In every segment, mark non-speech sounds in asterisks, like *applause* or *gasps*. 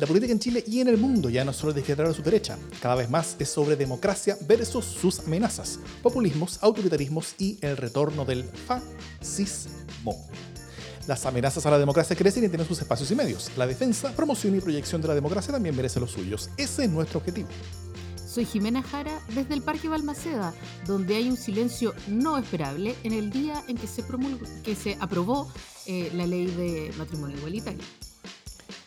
La política en Chile y en el mundo ya no solo es de izquierda a su derecha, cada vez más es sobre democracia versus sus amenazas, populismos, autoritarismos y el retorno del fascismo. Las amenazas a la democracia crecen y tienen sus espacios y medios. La defensa, promoción y proyección de la democracia también merece los suyos. Ese es nuestro objetivo. Soy Jimena Jara desde el Parque Balmaceda, donde hay un silencio no esperable en el día en que se, que se aprobó eh, la ley de matrimonio igualitario.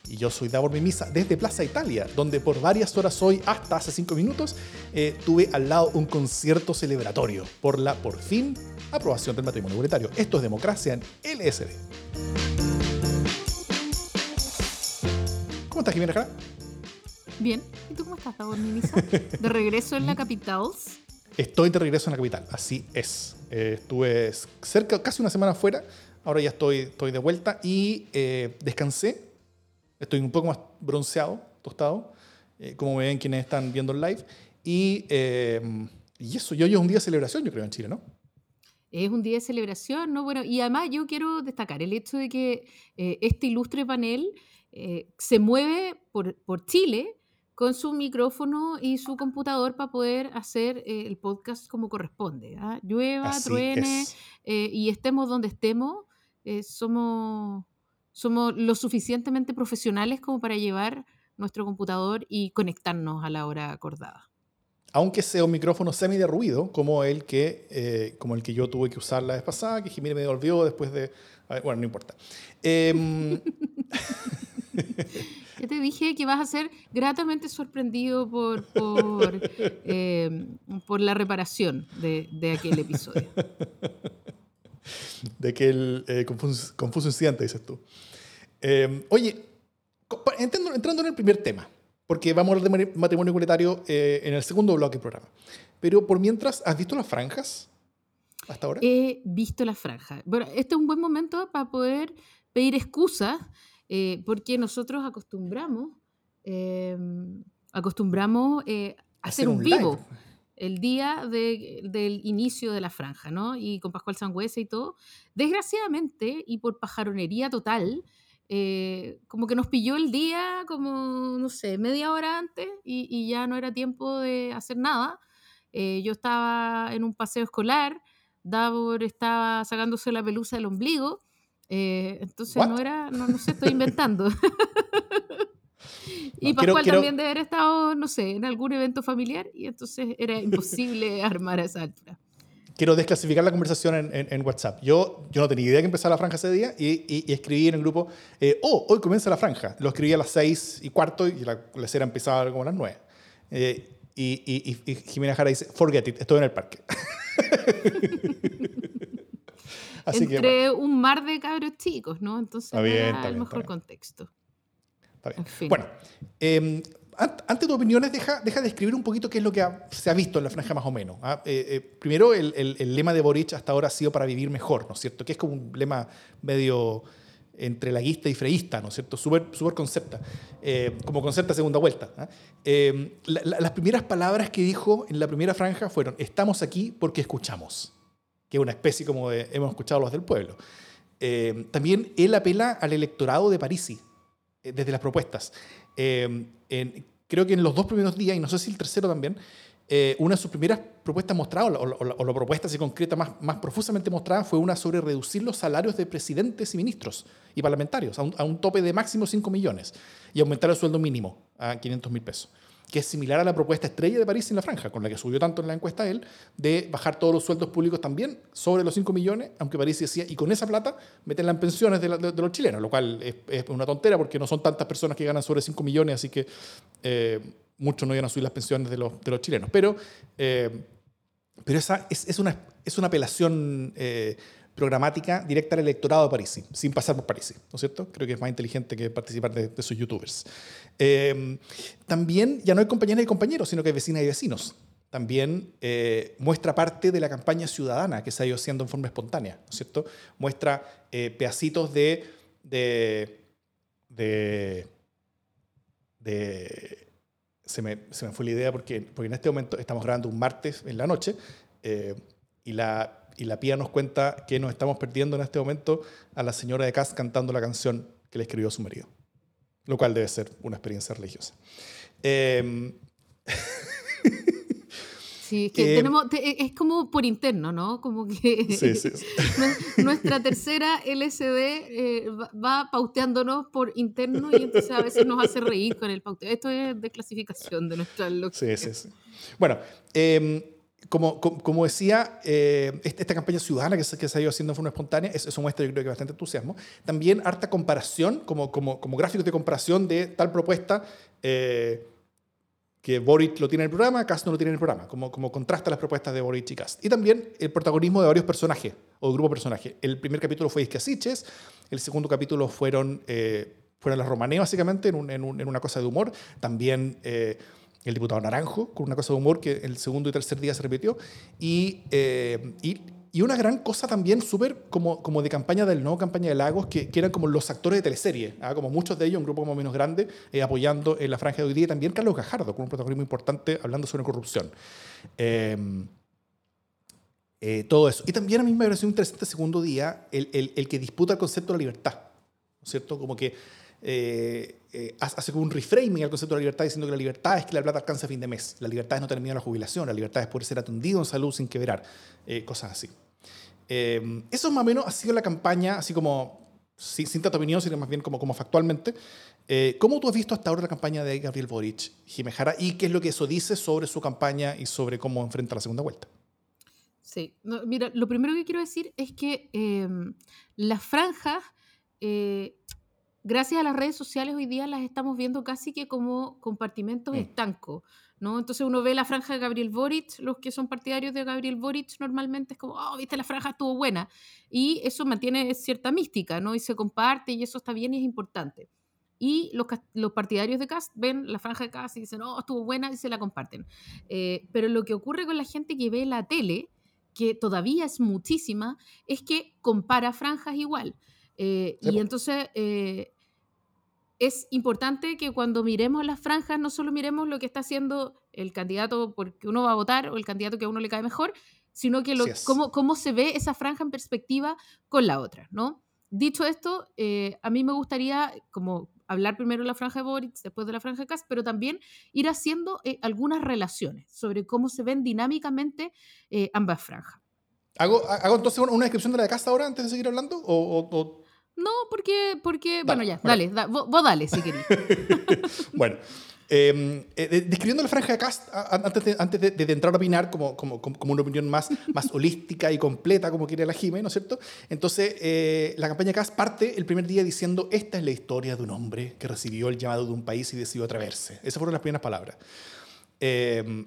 Y yo soy Davor Mimisa desde Plaza Italia, donde por varias horas hoy, hasta hace cinco minutos, eh, tuve al lado un concierto celebratorio por la, por fin, aprobación del matrimonio igualitario. Esto es democracia en LSD. ¿Cómo estás, Jimena Jara? Bien. ¿Y tú cómo estás, Davor Mimisa? ¿De regreso en la *laughs* capital? Estoy de regreso en la capital, así es. Eh, estuve cerca, casi una semana fuera, ahora ya estoy, estoy de vuelta y eh, descansé. Estoy un poco más bronceado, tostado, eh, como ven quienes están viendo el live. Y, y eso, yo hoy es un día de celebración, yo creo, en Chile, ¿no? Es un día de celebración, ¿no? Bueno, y además yo quiero destacar el hecho de que este ilustre panel se mueve por, por Chile con su micrófono y su computador para poder hacer eh, el podcast como corresponde. ¿ah? Llueva, truene eh, y estemos donde estemos, eh, somos, somos lo suficientemente profesionales como para llevar nuestro computador y conectarnos a la hora acordada. Aunque sea un micrófono semi de ruido, como el que, como el que yo tuve que usar la vez pasada, que Jimmy me devolvió después de... Bueno, no importa. Em, *laughs* Yo te dije que vas a ser gratamente sorprendido por, por, *laughs* eh, la reparación de, aquel episodio. *laughs* De aquel eh, confuso, incidente, dices tú. Eh, oye, entrando, entrando, en el primer tema, porque vamos a hablar de matrimonio igualitario en el segundo bloque del programa. Pero por mientras, ¿has visto las franjas hasta ahora? He visto las franjas. Bueno, este es un buen momento para poder pedir excusas eh, porque nosotros acostumbramos, acostumbramos eh, a hacer un, vivo el día del inicio de la franja, ¿no? Y con Pascual Sangüesa y todo. Desgraciadamente, y por pajaronería total, eh, como que nos pilló el día como, no sé, media hora antes y, ya no era tiempo de hacer nada. yo estaba en un paseo escolar, Davor estaba sacándose la pelusa del ombligo eh, entonces no era, no, no sé, estoy inventando. *laughs* y Pascual también debe haber estado, no sé, en algún evento familiar y entonces era imposible *laughs* armar a esa altura. Quiero desclasificar la conversación en, en, WhatsApp. Yo, yo no tenía idea que empezaba la franja ese día y, y, escribí en el grupo, eh, oh, hoy comienza la franja. Lo escribí a las seis y cuarto y la, la cera empezaba como a las nueve. Eh, y, y, Jimena Jara dice, forget it, estoy en el parque. *laughs* entre un mar de cabros chicos, ¿no? Entonces era el mejor contexto. Bueno, eh, ante tus opiniones, deja, deja de escribir un poquito qué es lo que se ha visto en la franja más o menos. ¿ah? Eh, eh, primero, el, el, lema de Boric hasta ahora ha sido para vivir mejor, ¿no es cierto? Que es como un lema medio entre laguista y freísta, ¿no es cierto? Súper super concepta, eh, como concepta segunda vuelta. ¿ah? las primeras palabras que dijo en la primera franja fueron, estamos aquí porque escuchamos que es una especie como de, hemos escuchado los del pueblo. Eh, también él apela al electorado de Parisi, eh, desde las propuestas. Eh, creo que en los dos primeros días, y no sé si el tercero también, una de sus primeras propuestas mostradas, o, la propuesta así concreta más, más profusamente mostrada, fue una sobre reducir los salarios de presidentes y ministros y parlamentarios a un, a un tope de máximo 5 millones y aumentar el sueldo mínimo a 500 mil pesos que es similar a la propuesta estrella de París en la franja, con la que subió tanto en la encuesta él, de bajar todos los sueldos públicos también sobre los 5 millones, aunque París decía, y con esa plata meterla en pensiones de, los chilenos, lo cual es, una tontera porque no son tantas personas que ganan sobre 5 millones, así que eh, muchos no iban a subir las pensiones de los, chilenos. Pero, eh, pero esa es, es, una, es una apelación eh, programática directa al electorado de París, sin pasar por París, ¿no es cierto? Creo que es más inteligente que participar de, sus youtubers. Eh, también ya no hay compañeras y compañeros, sino que hay vecinas y vecinos. También eh, muestra parte de la campaña ciudadana que se ha ido haciendo en forma espontánea, ¿no es cierto? Muestra eh, pedacitos de, de, de, se, me, se, me, fue la idea porque, porque en este momento estamos grabando un martes en la noche y la y la Pía nos cuenta que nos estamos perdiendo en este momento a la señora de Cass cantando la canción que le escribió su marido. lo cual debe ser una experiencia religiosa. Eh, *laughs* Sí, es que tenemos, e, es como por interno, ¿no? Como que sí, *laughs* sí, nuestra tercera LSD eh, va pauteándonos por interno y entonces a veces nos hace reír con el pauteo. Esto es desclasificación de nuestra lógica. Sí, sí, sí. Bueno, em, como, como, decía, eh, esta campaña ciudadana que se, que se ha ido haciendo de forma espontánea, eso muestra yo creo que bastante entusiasmo. También harta comparación, como, como, como gráficos de comparación de tal propuesta. Eh, que Boric lo tiene en el programa, Cast no lo tiene en el programa, como, como contrasta las propuestas de Boric y Cast. Y también el protagonismo de varios personajes, o grupo de personajes. El primer capítulo fue Isquiasiches, el segundo capítulo fueron, eh, fueron las romané, básicamente, en, en, una cosa de humor. También eh, el diputado Naranjo, con una cosa de humor que el segundo y tercer día se repitió. Y, eh, y y una gran cosa también súper como, como de campaña del nuevo campaña de Lagos, que, que eran como los actores de teleserie, ¿ah? como muchos de ellos, un grupo como menos grande, eh, apoyando en la franja de hoy día. Y también Carlos Gajardo, con un protagonismo importante hablando sobre corrupción. Em, eh, todo eso. Y también a mí me pareció interesante segundo día el, el, el, que disputa el concepto de la libertad, ¿no es cierto? Como que eh, hace como un reframing al concepto de la libertad diciendo que la libertad es que la plata alcance a fin de mes, la libertad es no terminar la jubilación, la libertad es poder ser atendido en salud sin quebrar, cosas así. Eh, eso más o menos ha sido la campaña, así como, sin, sin tanta opinión, sino más bien como, como factualmente. Eh, ¿Cómo tú has visto hasta ahora la campaña de Gabriel Boric, Jimejara, y qué es lo que eso dice sobre su campaña y sobre cómo enfrenta la segunda vuelta? Sí, mira, lo primero que quiero decir es que em, las franjas, eh, gracias a las redes sociales hoy día las estamos viendo casi que como compartimentos mm. estancos. Entonces uno ve la franja de Gabriel Boric, los que son partidarios de Gabriel Boric normalmente es como, oh, viste, la franja estuvo buena. Y eso mantiene cierta mística, ¿no? Y se comparte y eso está bien y es importante. Y los, los partidarios de Cast ven la franja de Cast y dicen, oh, estuvo buena y se la comparten. Eh, pero lo que ocurre con la gente que ve la tele, que todavía es muchísima, es que compara franjas igual. Eh, y entonces eh, es importante que cuando miremos las franjas no solo miremos lo que está haciendo el candidato porque uno va a votar o el candidato que a uno le cae mejor, sino que lo, cómo, cómo, se ve esa franja en perspectiva con la otra, ¿no? Dicho esto, eh, a mí me gustaría como hablar primero de la franja de Boric, después de la franja de Kass, pero también ir haciendo eh, algunas relaciones sobre cómo se ven dinámicamente eh, ambas franjas. ¿Hago, ¿Hago, entonces una descripción de la de Kass ahora antes de seguir hablando? ¿O, o no, porque, porque bueno, ya, dale, vos, dale si querés. *laughs* bueno, em, eh, describiendo la franja de cast, antes de, antes de, entrar a opinar como, como, como, una opinión más, más holística y completa, como quiere la Jime, ¿no es cierto? Entonces, eh, la campaña cast parte el primer día diciendo, esta es la historia de un hombre que recibió el llamado de un país y decidió atreverse. Esas fueron las primeras palabras. Em,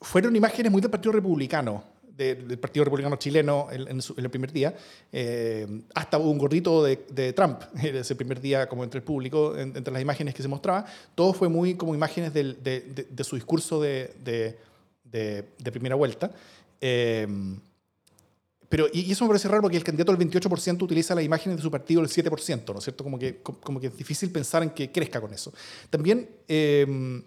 fueron imágenes muy del Partido Republicano, del Partido Republicano Chileno en, el primer día, eh, hasta un gordito de, Trump *laughs* ese primer día como entre el público, entre las imágenes que se mostraba, todo fue muy como imágenes de, de, su discurso de, primera vuelta. Eh, pero, y eso me parece raro porque el candidato del 28% utiliza las imágenes de su partido del 7%, ¿no es cierto? Como que, como que es difícil pensar en que crezca con eso. También... Eh,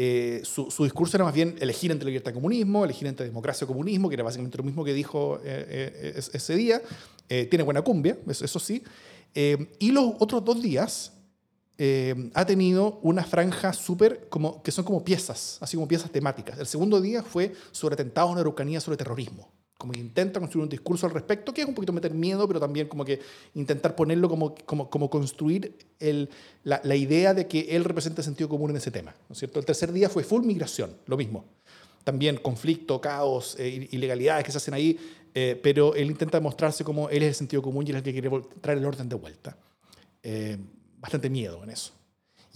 eh, su, discurso era más bien elegir entre libertad y comunismo, elegir entre democracia y comunismo, que era básicamente lo mismo que dijo eh, eh, ese día. tiene buena cumbia, eso, sí. y los otros dos días ha tenido una franja súper, que son como piezas, así como piezas temáticas. El segundo día fue sobre atentados en Araucanía, sobre terrorismo como que intenta construir un discurso al respecto, que es un poquito meter miedo, pero también como que intentar ponerlo como, como, como construir el, la, la, idea de que él representa sentido común en ese tema. ¿no es cierto? El tercer día fue full migración, lo mismo. También conflicto, caos, eh, ilegalidades que se hacen ahí, eh, pero él intenta mostrarse como él es el sentido común y es el que quiere traer el orden de vuelta. Eh, bastante miedo en eso.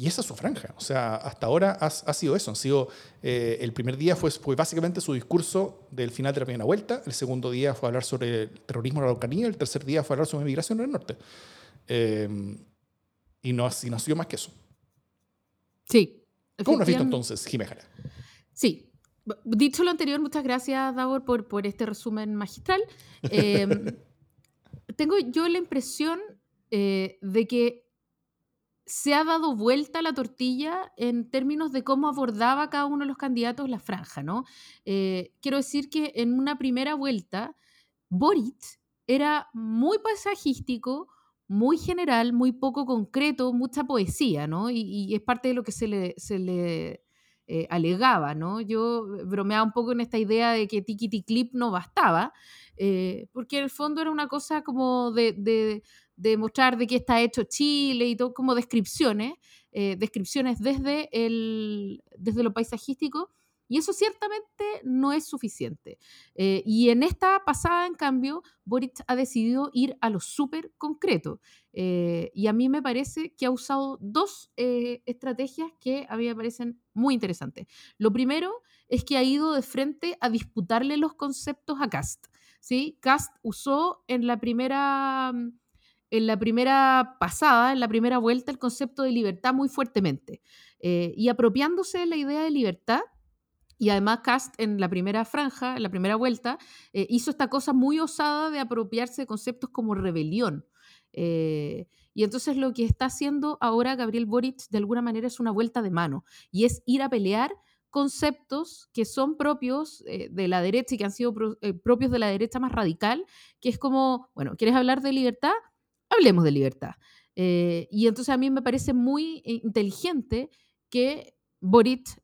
Y esa es su franja. O sea, hasta ahora ha, ha sido eso. Han sido, eh, el primer día fue, fue, básicamente su discurso del final de la primera vuelta. El segundo día fue hablar sobre el terrorismo en la Araucanía. El tercer día fue hablar sobre migración en el norte. Eh, y, no, y no ha sido más que eso. Sí. ¿Cómo lo has visto entonces, Jimena? Sí. Dicho lo anterior, muchas gracias, Davor, por, por este resumen magistral. *laughs* Eh, tengo yo la impresión de que se ha dado vuelta la tortilla en términos de cómo abordaba cada uno de los candidatos la franja, ¿no? Eh, quiero decir que en una primera vuelta, Boric era muy paisajístico, muy general, muy poco concreto, mucha poesía, ¿no? Y, es parte de lo que se le, se le eh, alegaba, ¿no? Yo bromeaba un poco en esta idea de que Tiki Clip no bastaba, eh, porque en el fondo era una cosa como de, mostrar de qué está hecho Chile y todo, como descripciones, eh, descripciones desde, el, desde lo paisajístico, y eso ciertamente no es suficiente. Eh, y en esta pasada, en cambio, Boric ha decidido ir a lo súper concreto. Eh, y a mí me parece que ha usado dos estrategias que a mí me parecen muy interesantes. Lo primero es que ha ido de frente a disputarle los conceptos a Cast. ¿sí? Cast usó en la primera en la primera pasada, en la primera vuelta, el concepto de libertad muy fuertemente. y apropiándose de la idea de libertad, y además Cast en la primera franja, en la primera vuelta, eh, hizo esta cosa muy osada de apropiarse de conceptos como rebelión. Eh, y entonces lo que está haciendo ahora Gabriel Boric de alguna manera es una vuelta de mano y es ir a pelear conceptos que son propios eh, de la derecha y que han sido propios de la derecha más radical, que es como, bueno, ¿quieres hablar de libertad? Hablemos de libertad. y entonces a mí me parece muy inteligente que Boric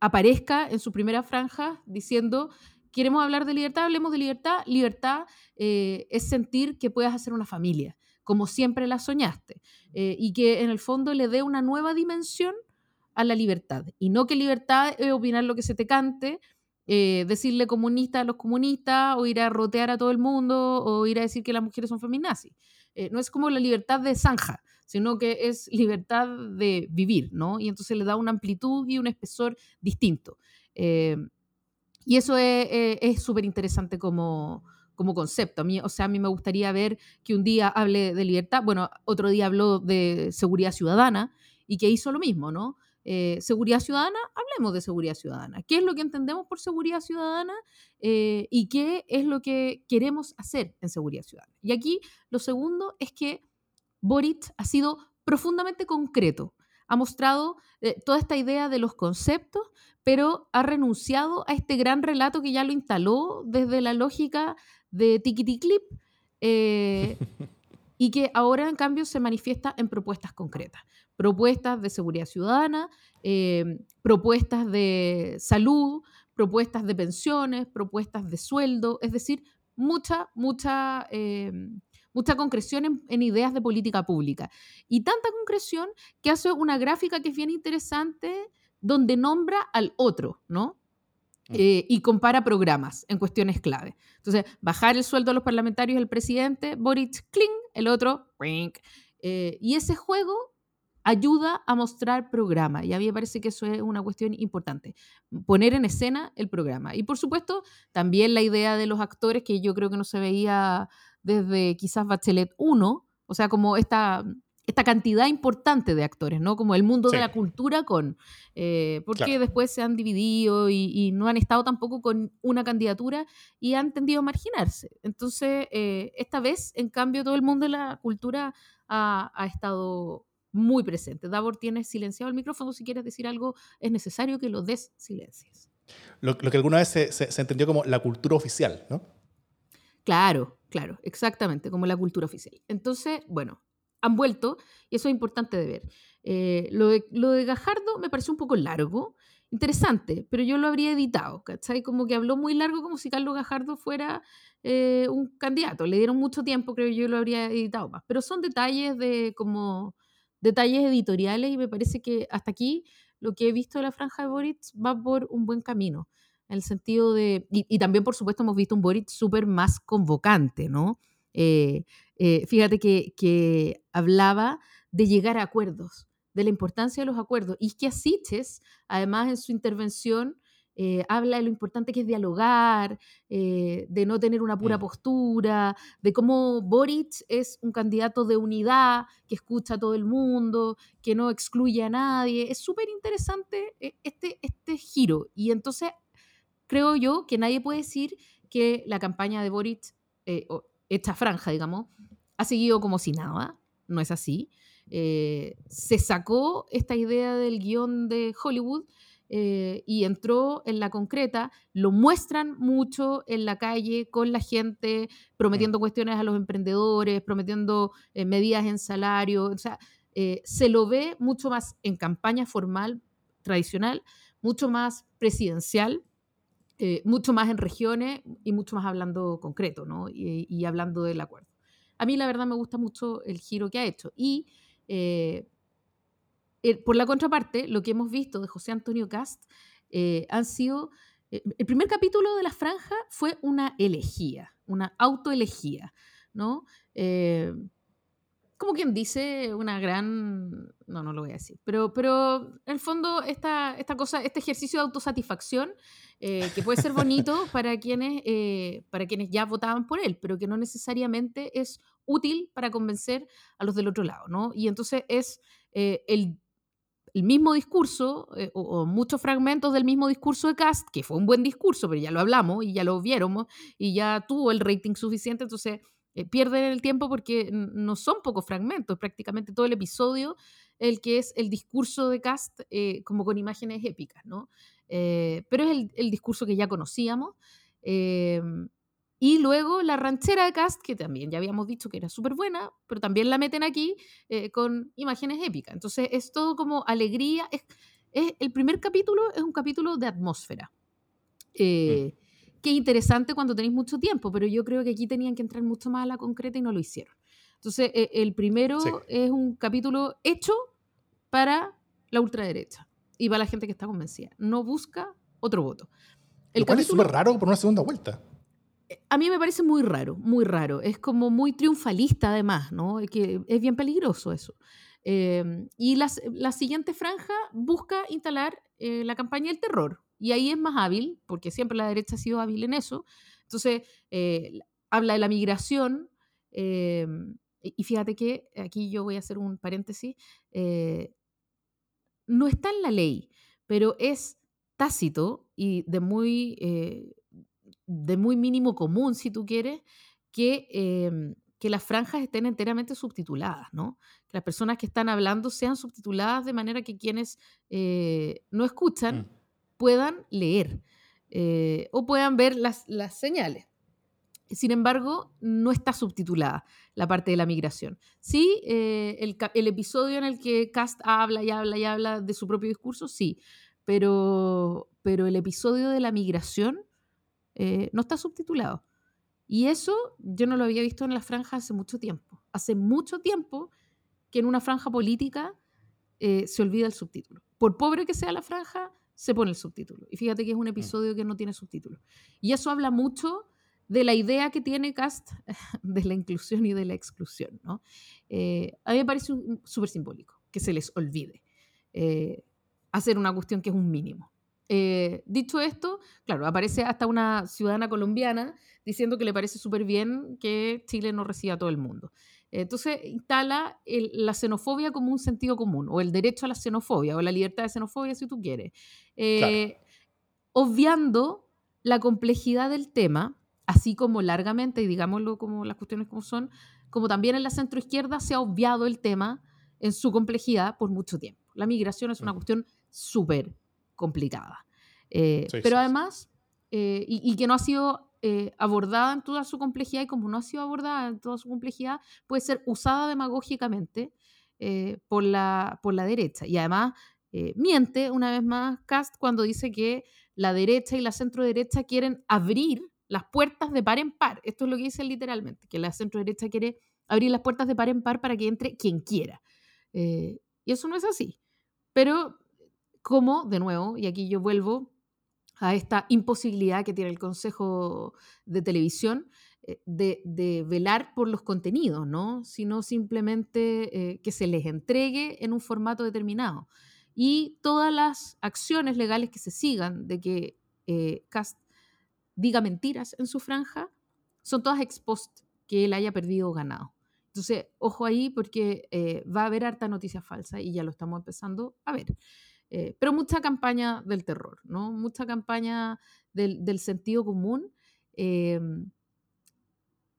aparezca en su primera franja diciendo, queremos hablar de libertad, hablemos de libertad. Libertad eh, es sentir que puedas hacer una familia, como siempre la soñaste, eh, y que en el fondo le dé una nueva dimensión a la libertad. Y no que libertad es opinar lo que se te cante, eh, decirle comunista a los comunistas, o ir a rotear a todo el mundo, o ir a decir que las mujeres son feminazis. No es como la libertad de Zanja, sino que es libertad de vivir, ¿no? Y entonces le da una amplitud y un espesor distinto. Eh, y eso es súper interesante como, como concepto. A mí, o sea, a mí me gustaría ver que un día hable de libertad, bueno, otro día habló de seguridad ciudadana y que hizo lo mismo, ¿no? Eh, seguridad ciudadana, hablemos de seguridad ciudadana. ¿Qué es lo que entendemos por seguridad ciudadana eh, y qué es lo que queremos hacer en seguridad ciudadana? Y aquí lo segundo es que Boric ha sido profundamente concreto. Ha mostrado eh, toda esta idea de los conceptos, pero ha renunciado a este gran relato que ya lo instaló desde la lógica de Tikiti Clip *laughs* y que ahora en cambio se manifiesta en propuestas concretas. Propuestas de seguridad ciudadana, eh, propuestas de salud, propuestas de pensiones, propuestas de sueldo, es decir, mucha, mucha mucha concreción en, ideas de política pública. Y tanta concreción que hace una gráfica que es bien interesante donde nombra al otro, ¿no? Mm. Eh, y compara programas en cuestiones clave. Entonces, bajar el sueldo a los parlamentarios el presidente, Boric, kling, el otro, eh, y ese juego ayuda a mostrar programa. Y a mí me parece que eso es una cuestión importante, poner en escena el programa. Y por supuesto, también la idea de los actores, que yo creo que no se veía desde quizás Bachelet 1, o sea, como esta, esta cantidad importante de actores, ¿no? Como el mundo de la cultura con, eh, porque después se han dividido y, no han estado tampoco con una candidatura y han tendido a marginarse. Entonces, eh, esta vez, en cambio, todo el mundo de la cultura ha, estado muy presente. Davor, tienes silenciado el micrófono. Si quieres decir algo, es necesario que lo des silencios. Lo, que alguna vez se, se, entendió como la cultura oficial, ¿no? Claro, claro, exactamente, como la cultura oficial. Entonces, bueno, han vuelto y eso es importante de ver. Eh, lo, de, lo de Gajardo me pareció un poco largo, interesante, pero yo lo habría editado, ¿cachai? Como que habló muy largo como si Carlos Gajardo fuera eh, un candidato. Le dieron mucho tiempo, creo yo lo habría editado más. Pero son detalles de como detalles editoriales y me parece que hasta aquí lo que he visto de la franja de Boris va por un buen camino en el sentido de, y, también por supuesto hemos visto un Boric súper más convocante, ¿no? Eh, eh, fíjate que, que, hablaba de llegar a acuerdos, de la importancia de los acuerdos, y que Asiches, además en su intervención, eh, habla de lo importante que es dialogar, de no tener una pura mm. postura, de cómo Boric es un candidato de unidad, que escucha a todo el mundo, que no excluye a nadie. Es súper interesante este, este giro. Y entonces creo yo que nadie puede decir que la campaña de Boric, eh, esta franja, digamos, ha seguido como si nada. No es así. Eh, se sacó esta idea del guion de Hollywood eh, y entró en la concreta, lo muestran mucho en la calle con la gente, prometiendo cuestiones a los emprendedores, prometiendo eh, medidas en salario, o sea, eh, se lo ve mucho más en campaña formal, tradicional, mucho más presidencial, mucho más en regiones y mucho más hablando concreto, ¿no? Y, hablando del acuerdo. A mí la verdad me gusta mucho el giro que ha hecho. Y eh, por la contraparte, lo que hemos visto de José Antonio Cast eh, han sido... Eh, el primer capítulo de La Franja fue una elegía, una autoelegía, ¿no? Como quien dice, una gran... No, no lo voy a decir. Pero, pero en el fondo, esta, esta cosa, este ejercicio de autosatisfacción, que puede ser *laughs* bonito para quienes, para quienes ya votaban por él, pero que no necesariamente es útil para convencer a los del otro lado, ¿no? Y entonces es el el mismo discurso eh, o, muchos fragmentos del mismo discurso de Cast, que fue un buen discurso, pero ya lo hablamos y ya lo vieron y ya tuvo el rating suficiente, entonces eh, pierden el tiempo porque no son pocos fragmentos, prácticamente todo el episodio, el que es el discurso de Cast eh, como con imágenes épicas, ¿no? pero es el, el, discurso que ya conocíamos. Y luego la ranchera de Cast, que también ya habíamos dicho que era súper buena, pero también la meten aquí eh, con imágenes épicas. Entonces es todo como alegría. Es, el primer capítulo es un capítulo de atmósfera. Eh, mm. Qué interesante cuando tenéis mucho tiempo, pero yo creo que aquí tenían que entrar mucho más a la concreta y no lo hicieron. Entonces, e, el primero es un capítulo hecho para la ultraderecha y para la gente que está convencida. No busca otro voto. El Lo cual es súper raro por una segunda vuelta a mí me parece muy raro, muy raro. Es como muy triunfalista además, ¿no? Que es bien peligroso eso. Em, y la siguiente franja busca instalar eh, la campaña del terror. Y ahí es más hábil, porque siempre la derecha ha sido hábil en eso. Entonces, eh, habla de la migración. Em, y fíjate que aquí yo voy a hacer un paréntesis. Eh, no está en la ley, pero es tácito y de muy de muy mínimo común, si tú quieres, que, em, que las franjas estén enteramente subtituladas, ¿no? Que las personas que están hablando sean subtituladas de manera que quienes eh, no escuchan mm. Puedan leer eh, o puedan ver las, señales. Sin embargo, no está subtitulada la parte de la migración. Sí, eh, el, episodio en el que Cast habla y habla y habla de su propio discurso, sí, pero, pero el episodio de la migración eh, no está subtitulado. Y eso yo no lo había visto en la franja hace mucho tiempo. Hace mucho tiempo que en una franja política se olvida el subtítulo. Por pobre que sea la franja, se pone el subtítulo. Y fíjate que es un mm. episodio que no tiene subtítulo. Y eso habla mucho de la idea que tiene Cast *laughs* de la inclusión y de la exclusión. ¿no? Eh, a mí me parece súper simbólico que se les olvide hacer una cuestión que es un mínimo. Eh, dicho esto, claro, aparece hasta una ciudadana colombiana diciendo que le parece súper bien que Chile no reciba a todo el mundo. Entonces instala la xenofobia como un sentido común, o el derecho a la xenofobia, o la libertad de xenofobia, si tú quieres. Eh, obviando la complejidad del tema, así como largamente, y digámoslo como las cuestiones como son, como también en la centroizquierda se ha obviado el tema en su complejidad por mucho tiempo. La migración es una cuestión súper complicada. Eh, pero además, eh, y, que no ha sido eh, abordada en toda su complejidad, y como no ha sido abordada en toda su complejidad, puede ser usada demagógicamente por, la, por la derecha. Y además, miente una vez más Cast cuando dice que la derecha y la centro derecha quieren abrir las puertas de par en par. Esto es lo que dice literalmente, que la centro derecha quiere abrir las puertas de par en par para que entre quien quiera. y eso no es así. Pero como, de nuevo, y aquí yo vuelvo a esta imposibilidad que tiene el Consejo de Televisión eh, de, velar por los contenidos, ¿no? sino simplemente eh, que se les entregue en un formato determinado. Y todas las acciones legales que se sigan de que eh, Cast diga mentiras en su franja son todas ex post que él haya perdido o ganado. Entonces, ojo ahí porque va a haber harta noticia falsa y ya lo estamos empezando a ver. Eh, pero mucha campaña del terror, ¿no? Mucha campaña del, sentido común em,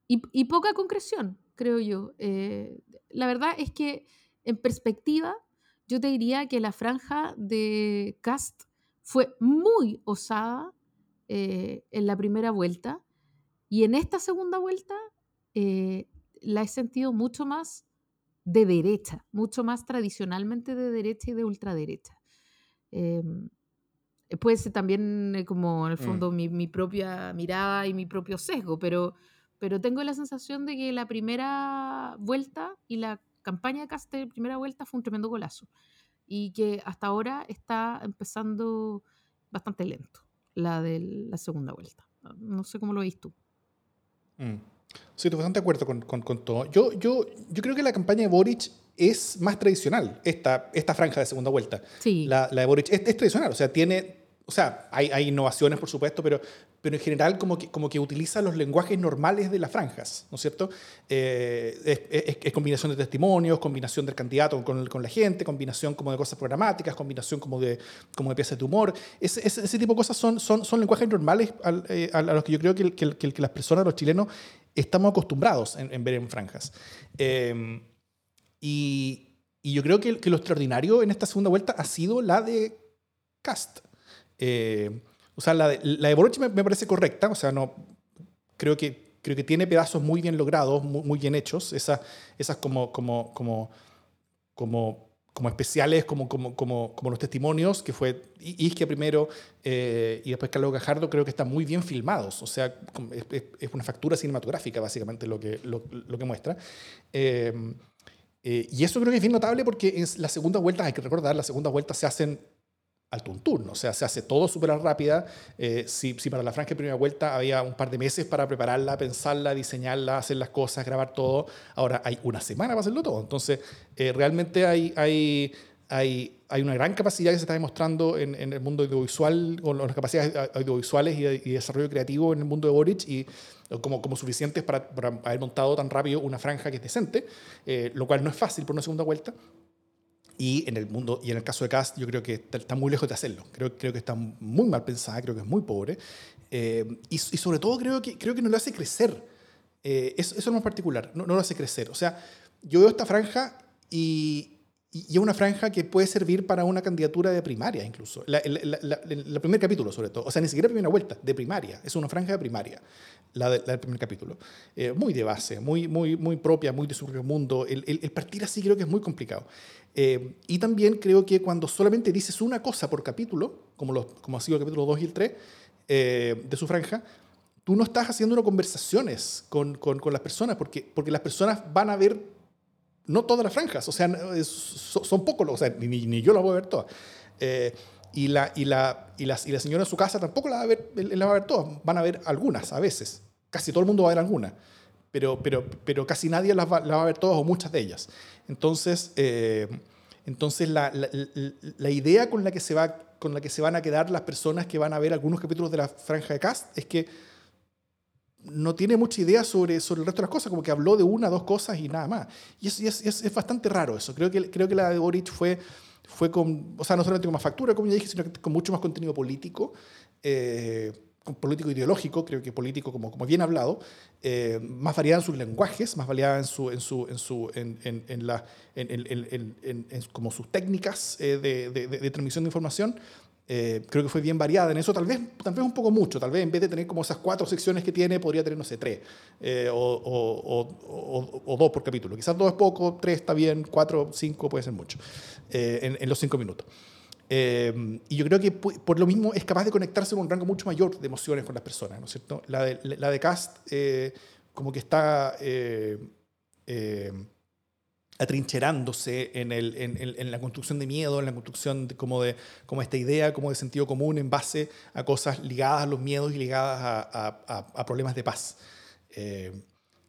y, poca concreción, creo yo. Eh, la verdad es que en perspectiva, yo te diría que la franja de Cast fue muy osada eh, en la primera vuelta y en esta segunda vuelta eh, la he sentido mucho más de derecha, mucho más tradicionalmente de derecha y de ultraderecha. Em, puede ser también eh, como en el mm. fondo mi, propia mirada y mi propio sesgo, pero, pero tengo la sensación de que la primera vuelta y la campaña de Cast de primera vuelta fue un tremendo golazo y que hasta ahora está empezando bastante lento la de la segunda vuelta. No sé cómo lo veis tú. Mm. Sí, estoy bastante de acuerdo con, con, todo. Yo, yo, yo creo que la campaña de Boric es más tradicional, esta, esta franja de segunda vuelta. Sí. La, la de Boric es, es, tradicional, o sea, tiene, o sea, hay, hay, innovaciones, por supuesto, pero, pero en general como que, como que utiliza los lenguajes normales de las franjas, ¿no es cierto? Eh, es, combinación de testimonios, combinación del candidato con, con, la gente, combinación como de cosas programáticas, combinación como de, como de piezas de humor. Ese, ese, tipo de cosas son, son, son lenguajes normales eh, a, los que yo creo que, que, que, las personas, los chilenos, estamos acostumbrados en, ver en franjas. Eh, y, y, yo creo que, que lo extraordinario en esta segunda vuelta ha sido la de Cast. Eh, o sea, la de, la de Boric me, parece correcta, o sea, no, creo que, creo que tiene pedazos muy bien logrados, muy, bien hechos, esas, esas como, como, como, como, como especiales, como, como, como, como los testimonios, que fue Isquia primero eh, y después Carlos Gajardo, creo que están muy bien filmados, o sea, es, una factura cinematográfica básicamente lo que, lo, lo que muestra. Eh, y eso creo que es bien notable porque en la segunda vuelta, hay que recordar, las segundas vueltas se hacen al tuntún, o sea, se hace todo súper rápida. Eh, si, si, para la franja de primera vuelta había un par de meses para prepararla, pensarla, diseñarla, hacer las cosas, grabar todo, ahora hay una semana para hacerlo todo. Entonces, eh, realmente hay, hay, hay, hay, una gran capacidad que se está demostrando en, en el mundo audiovisual, con las capacidades audiovisuales y, y, desarrollo creativo en el mundo de Boric, y como, como suficientes para, para haber montado tan rápido una franja que es decente, eh, lo cual no es fácil por una segunda vuelta. Y en el mundo, y en el caso de Cast, yo creo que está, muy lejos de hacerlo. Creo, creo que está muy mal pensada, creo que es muy pobre. Eh, y, y, sobre todo creo que, creo que no lo hace crecer. Eh, eso, eso, es más particular, no, no lo hace crecer. O sea, yo veo esta franja y, y es una franja que puede servir para una candidatura de primaria incluso. el primer capítulo sobre todo. O sea, ni siquiera primera vuelta, de primaria. Es una franja de primaria, la, del primer capítulo. Eh, muy de base, muy, muy, muy propia, muy de su propio mundo. El, el, partir así creo que es muy complicado. Eh, y también creo que cuando solamente dices una cosa por capítulo, como, los, como ha sido el capítulo 2 y el 3 eh, de su franja, tú no estás haciendo unas conversaciones con, con, con las personas, porque, porque las personas van a ver no todas las franjas, o sea, son pocos, o sea, ni, yo las voy a ver todas. Eh, y, la, y, la, y, la, y la señora en su casa tampoco la va, a ver, la va a ver todas, van a ver algunas a veces, casi todo el mundo va a ver algunas, pero, pero, pero casi nadie las va, va a ver todas o muchas de ellas. Entonces, eh, entonces la, la, la, idea con la, que se va, con la que se van a quedar las personas que van a ver algunos capítulos de la franja de cast es que no tiene mucha idea sobre, sobre el resto de las cosas, como que habló de una, dos cosas y nada más. Y es, es, es, bastante raro eso. Creo que, creo que la de Boric fue, fue con, o sea, no solamente con más factura, como ya dije, sino con mucho más contenido político, eh, político ideológico, creo que político como, como bien hablado, eh, más variada en sus lenguajes, más variada en, su, en, su, en, su, en, en, en en, sus técnicas eh, de, de, transmisión de información, eh, creo que fue bien variada en eso, tal vez, tal vez un poco mucho, tal vez en vez de tener como esas cuatro secciones que tiene, podría tener, no sé, tres eh, o, o, o, dos por capítulo. Quizás dos es poco, tres está bien, cuatro, cinco puede ser mucho eh, en, en, los cinco minutos. y yo creo que por lo mismo es capaz de conectarse con un rango mucho mayor de emociones con las personas, ¿no es cierto? La de, la de Cast como que está atrincherándose en, el, en, en, la construcción de miedo, en la construcción de, como de como esta idea como de sentido común en base a cosas ligadas a los miedos y ligadas a, a, a problemas de paz. Eh,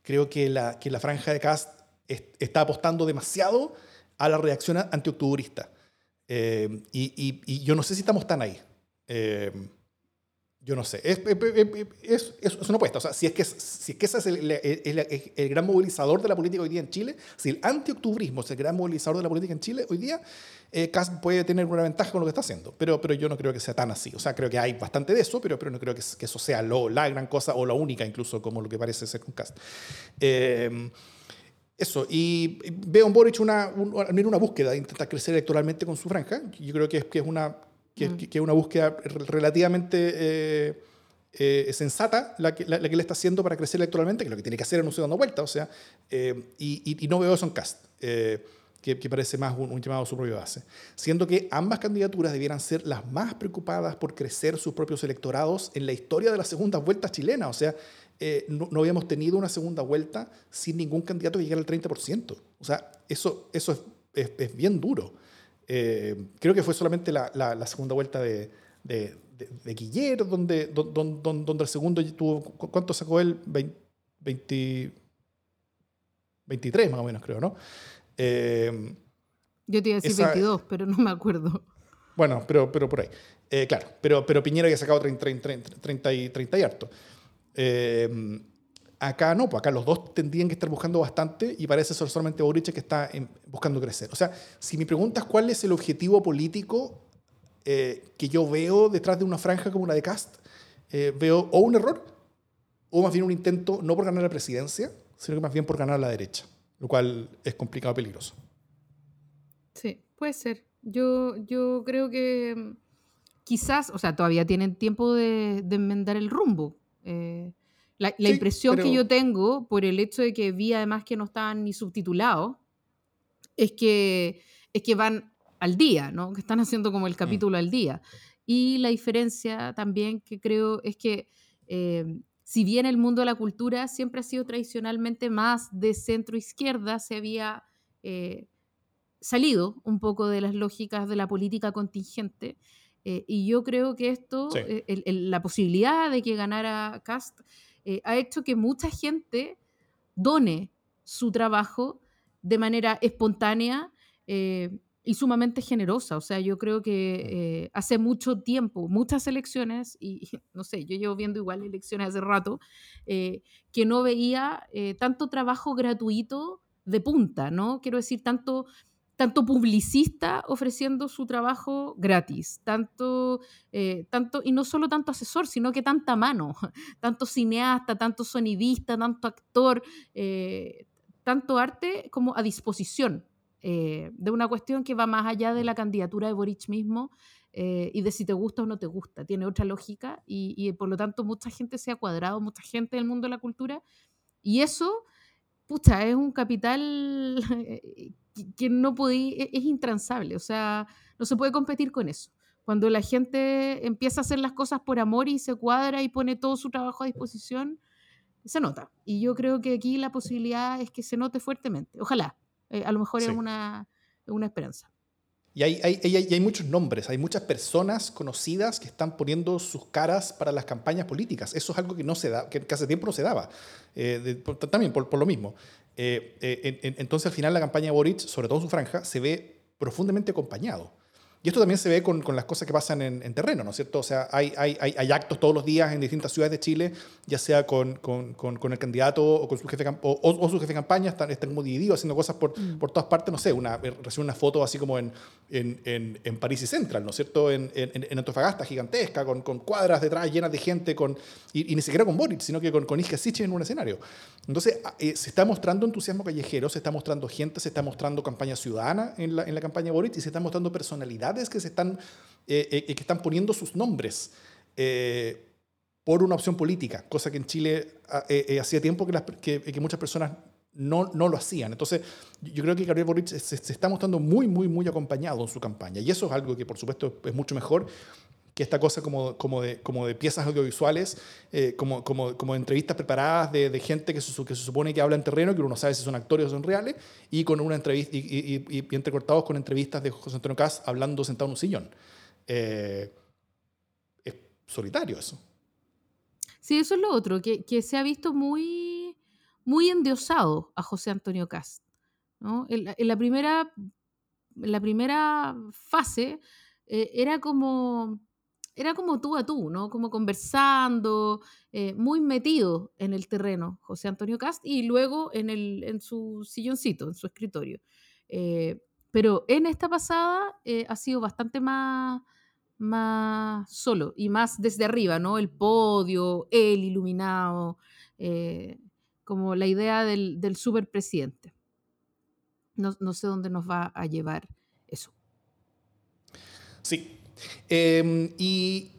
creo que la, que la franja de Cast está apostando demasiado a la reacción antioctubrista. Eh, y, y, y, yo no sé si estamos tan ahí. Eh, yo no sé. Es, es, es, es, una apuesta. O sea, si es que, si es que ese es el, el, el, gran movilizador de la política hoy día en Chile, si el antioctubrismo es el gran movilizador de la política en Chile hoy día, eh, puede tener una ventaja con lo que está haciendo. Pero, pero yo no creo que sea tan así. O sea, creo que hay bastante de eso, pero, pero no creo que, que eso sea lo, la gran cosa o la única, incluso como lo que parece ser con Cast. Eh, eso, y veo en Boric una, una, una búsqueda de intentar crecer electoralmente con su franja. Yo creo que es, que es una que, mm. es una búsqueda relativamente sensata la que, la, que, le está haciendo para crecer electoralmente, que es lo que tiene que hacer en un segundo vuelta. O sea, y, y, no veo eso en Cast que, parece más un, llamado a su propia base. Siendo que ambas candidaturas debieran ser las más preocupadas por crecer sus propios electorados en la historia de las segundas vueltas chilenas. O sea, eh, no, habíamos tenido una segunda vuelta sin ningún candidato que llegara al 30%. O sea, eso, eso es, es, bien duro. Eh, creo que fue solamente la, la, segunda vuelta de, de, de, Guiller, donde, donde, donde, el segundo tuvo, ¿cuánto sacó él? 20, 23 más o menos, creo, ¿no? Eh, Yo te iba a decir 22, pero no me acuerdo. Bueno, pero, pero por ahí. Eh, claro, pero, pero Piñera había sacado 30, 30, y, 30 y harto. Eh, acá no, pues acá los dos tendrían que estar buscando bastante y parece ser solamente Boric que está buscando crecer. O sea, si me preguntas cuál es el objetivo político que yo veo detrás de una franja como la de Cast, veo o un error o más bien un intento no por ganar la presidencia, sino que más bien por ganar la derecha lo cual es complicado y peligroso. Sí, puede ser. Yo, yo creo que mm, quizás, o sea, todavía tienen tiempo de, enmendar el rumbo. Eh, la, impresión que yo tengo, por el hecho de que vi además que no estaban ni subtitulados, es que, es que van al día, ¿no? Que están haciendo como el mm. capítulo al día. Y la diferencia también que creo es que eh, si bien el mundo de la cultura siempre ha sido tradicionalmente más de centro izquierda, se había eh, salido un poco de las lógicas de la política contingente. Eh, y yo creo que esto, eh, la posibilidad de que ganara Cast, ha hecho que mucha gente done su trabajo de manera espontánea y sumamente generosa. O sea, yo creo que eh, hace mucho tiempo, muchas elecciones, y no sé, yo llevo viendo igual elecciones hace rato, eh, que no veía eh, tanto trabajo gratuito de punta, ¿no? Quiero decir, tanto, tanto publicista ofreciendo su trabajo gratis, tanto, tanto, y no solo tanto asesor, sino que tanta mano, *laughs* tanto cineasta, tanto sonidista, tanto actor, tanto arte como a disposición eh, de una cuestión que va más allá de la candidatura de Boric mismo eh, y de si te gusta o no te gusta. Tiene otra lógica y, por lo tanto mucha gente se ha cuadrado, mucha gente del mundo de la cultura y eso, pucha, es un capital *laughs* que no podía, e, es intransable, o sea, no se puede competir con eso. Cuando la gente empieza a hacer las cosas por amor y se cuadra y pone todo su trabajo a disposición, se nota. Y yo creo que aquí la posibilidad es que se note fuertemente. Ojalá, eh, a lo mejor es una, una esperanza. Y hay, hay, hay, muchos nombres, hay muchas personas conocidas que están poniendo sus caras para las campañas políticas. Eso es algo que, no se da, que, hace tiempo no se daba, eh, también por, por, lo mismo. Eh, entonces, al final, la campaña de Boric, sobre todo su franja, se ve profundamente acompañado. Y esto también se ve con, con las cosas que pasan en, en, terreno, ¿no es cierto? O sea, hay, hay, hay, actos todos los días en distintas ciudades de Chile, ya sea con, con, con el candidato o con su jefe, o, o, su jefe de campaña, están, están como divididos, haciendo cosas por, mm. por todas partes, no sé, una, recibe una foto así como en, en, en, París y Central, ¿no es cierto? En, Antofagasta, gigantesca, con, con, cuadras detrás llenas de gente, con, y, ni siquiera con Boric, sino que con, con Isca en un escenario. Entonces, eh, se está mostrando entusiasmo callejero, se está mostrando gente, se está mostrando campaña ciudadana en la, en la campaña Boric y se está mostrando personalidad que se están, eh, eh, que están poniendo sus nombres eh, por una opción política, cosa que en Chile ah, hacía tiempo que, que, muchas personas no, no, lo hacían. Entonces, yo creo que Gabriel Boric se, está mostrando muy, muy, muy acompañado en su campaña. Y eso es algo que, por supuesto, es mucho mejor que esta cosa como, de, piezas audiovisuales, como, como, como entrevistas preparadas de, gente que se, supone que habla en terreno, que uno no sabe si son actores o son reales, y con una entrevista y, entrecortados con entrevistas de José Antonio Caz hablando sentado en un sillón. Eh, es solitario eso. Sí, eso es lo otro, que, se ha visto muy, muy endiosado a José Antonio Caz. ¿no? En, en, la primera, en la primera fase eh, era como era como tú a tú, ¿no? Como conversando, eh, muy metido en el terreno, José Antonio Cast, y luego en, el, en su silloncito, en su escritorio. Eh, pero en esta pasada eh, ha sido bastante más, más solo y más desde arriba, ¿no? El podio, el iluminado, como la idea del, del superpresidente. No, no sé dónde nos va a llevar eso. Sí, Em, y,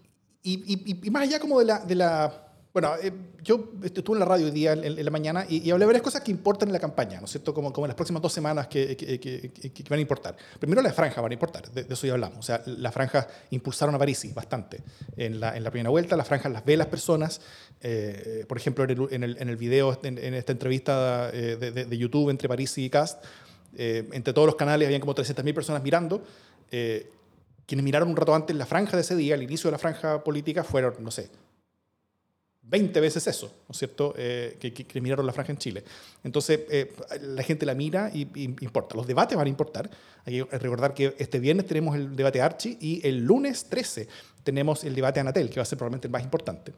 y, más allá como de la, de la bueno, eh, yo estuve en la radio hoy día en, la mañana y, hablé de varias cosas que importan en la campaña, ¿no es cierto? Como, como en las próximas dos semanas que, que, van a importar. Primero la franja van a importar, de, eso ya hablamos. O sea, las franjas impulsaron a Parisi bastante en la, en la primera vuelta. Las franjas las ve las personas. Eh, por ejemplo, en el, en el, en el video, en, esta entrevista eh, de, YouTube entre Parisi y Cast, entre todos los canales habían como 300.000 personas mirando quienes miraron un rato antes la franja de ese día, el inicio de la franja política, fueron, no sé, 20 veces eso, ¿no es cierto?, eh, que, que, miraron la franja en Chile. Entonces, eh, la gente la mira y, importa. Los debates van a importar. Hay que recordar que este viernes tenemos el debate Archie y el lunes 13 tenemos el debate Anatel, que va a ser probablemente el más importante.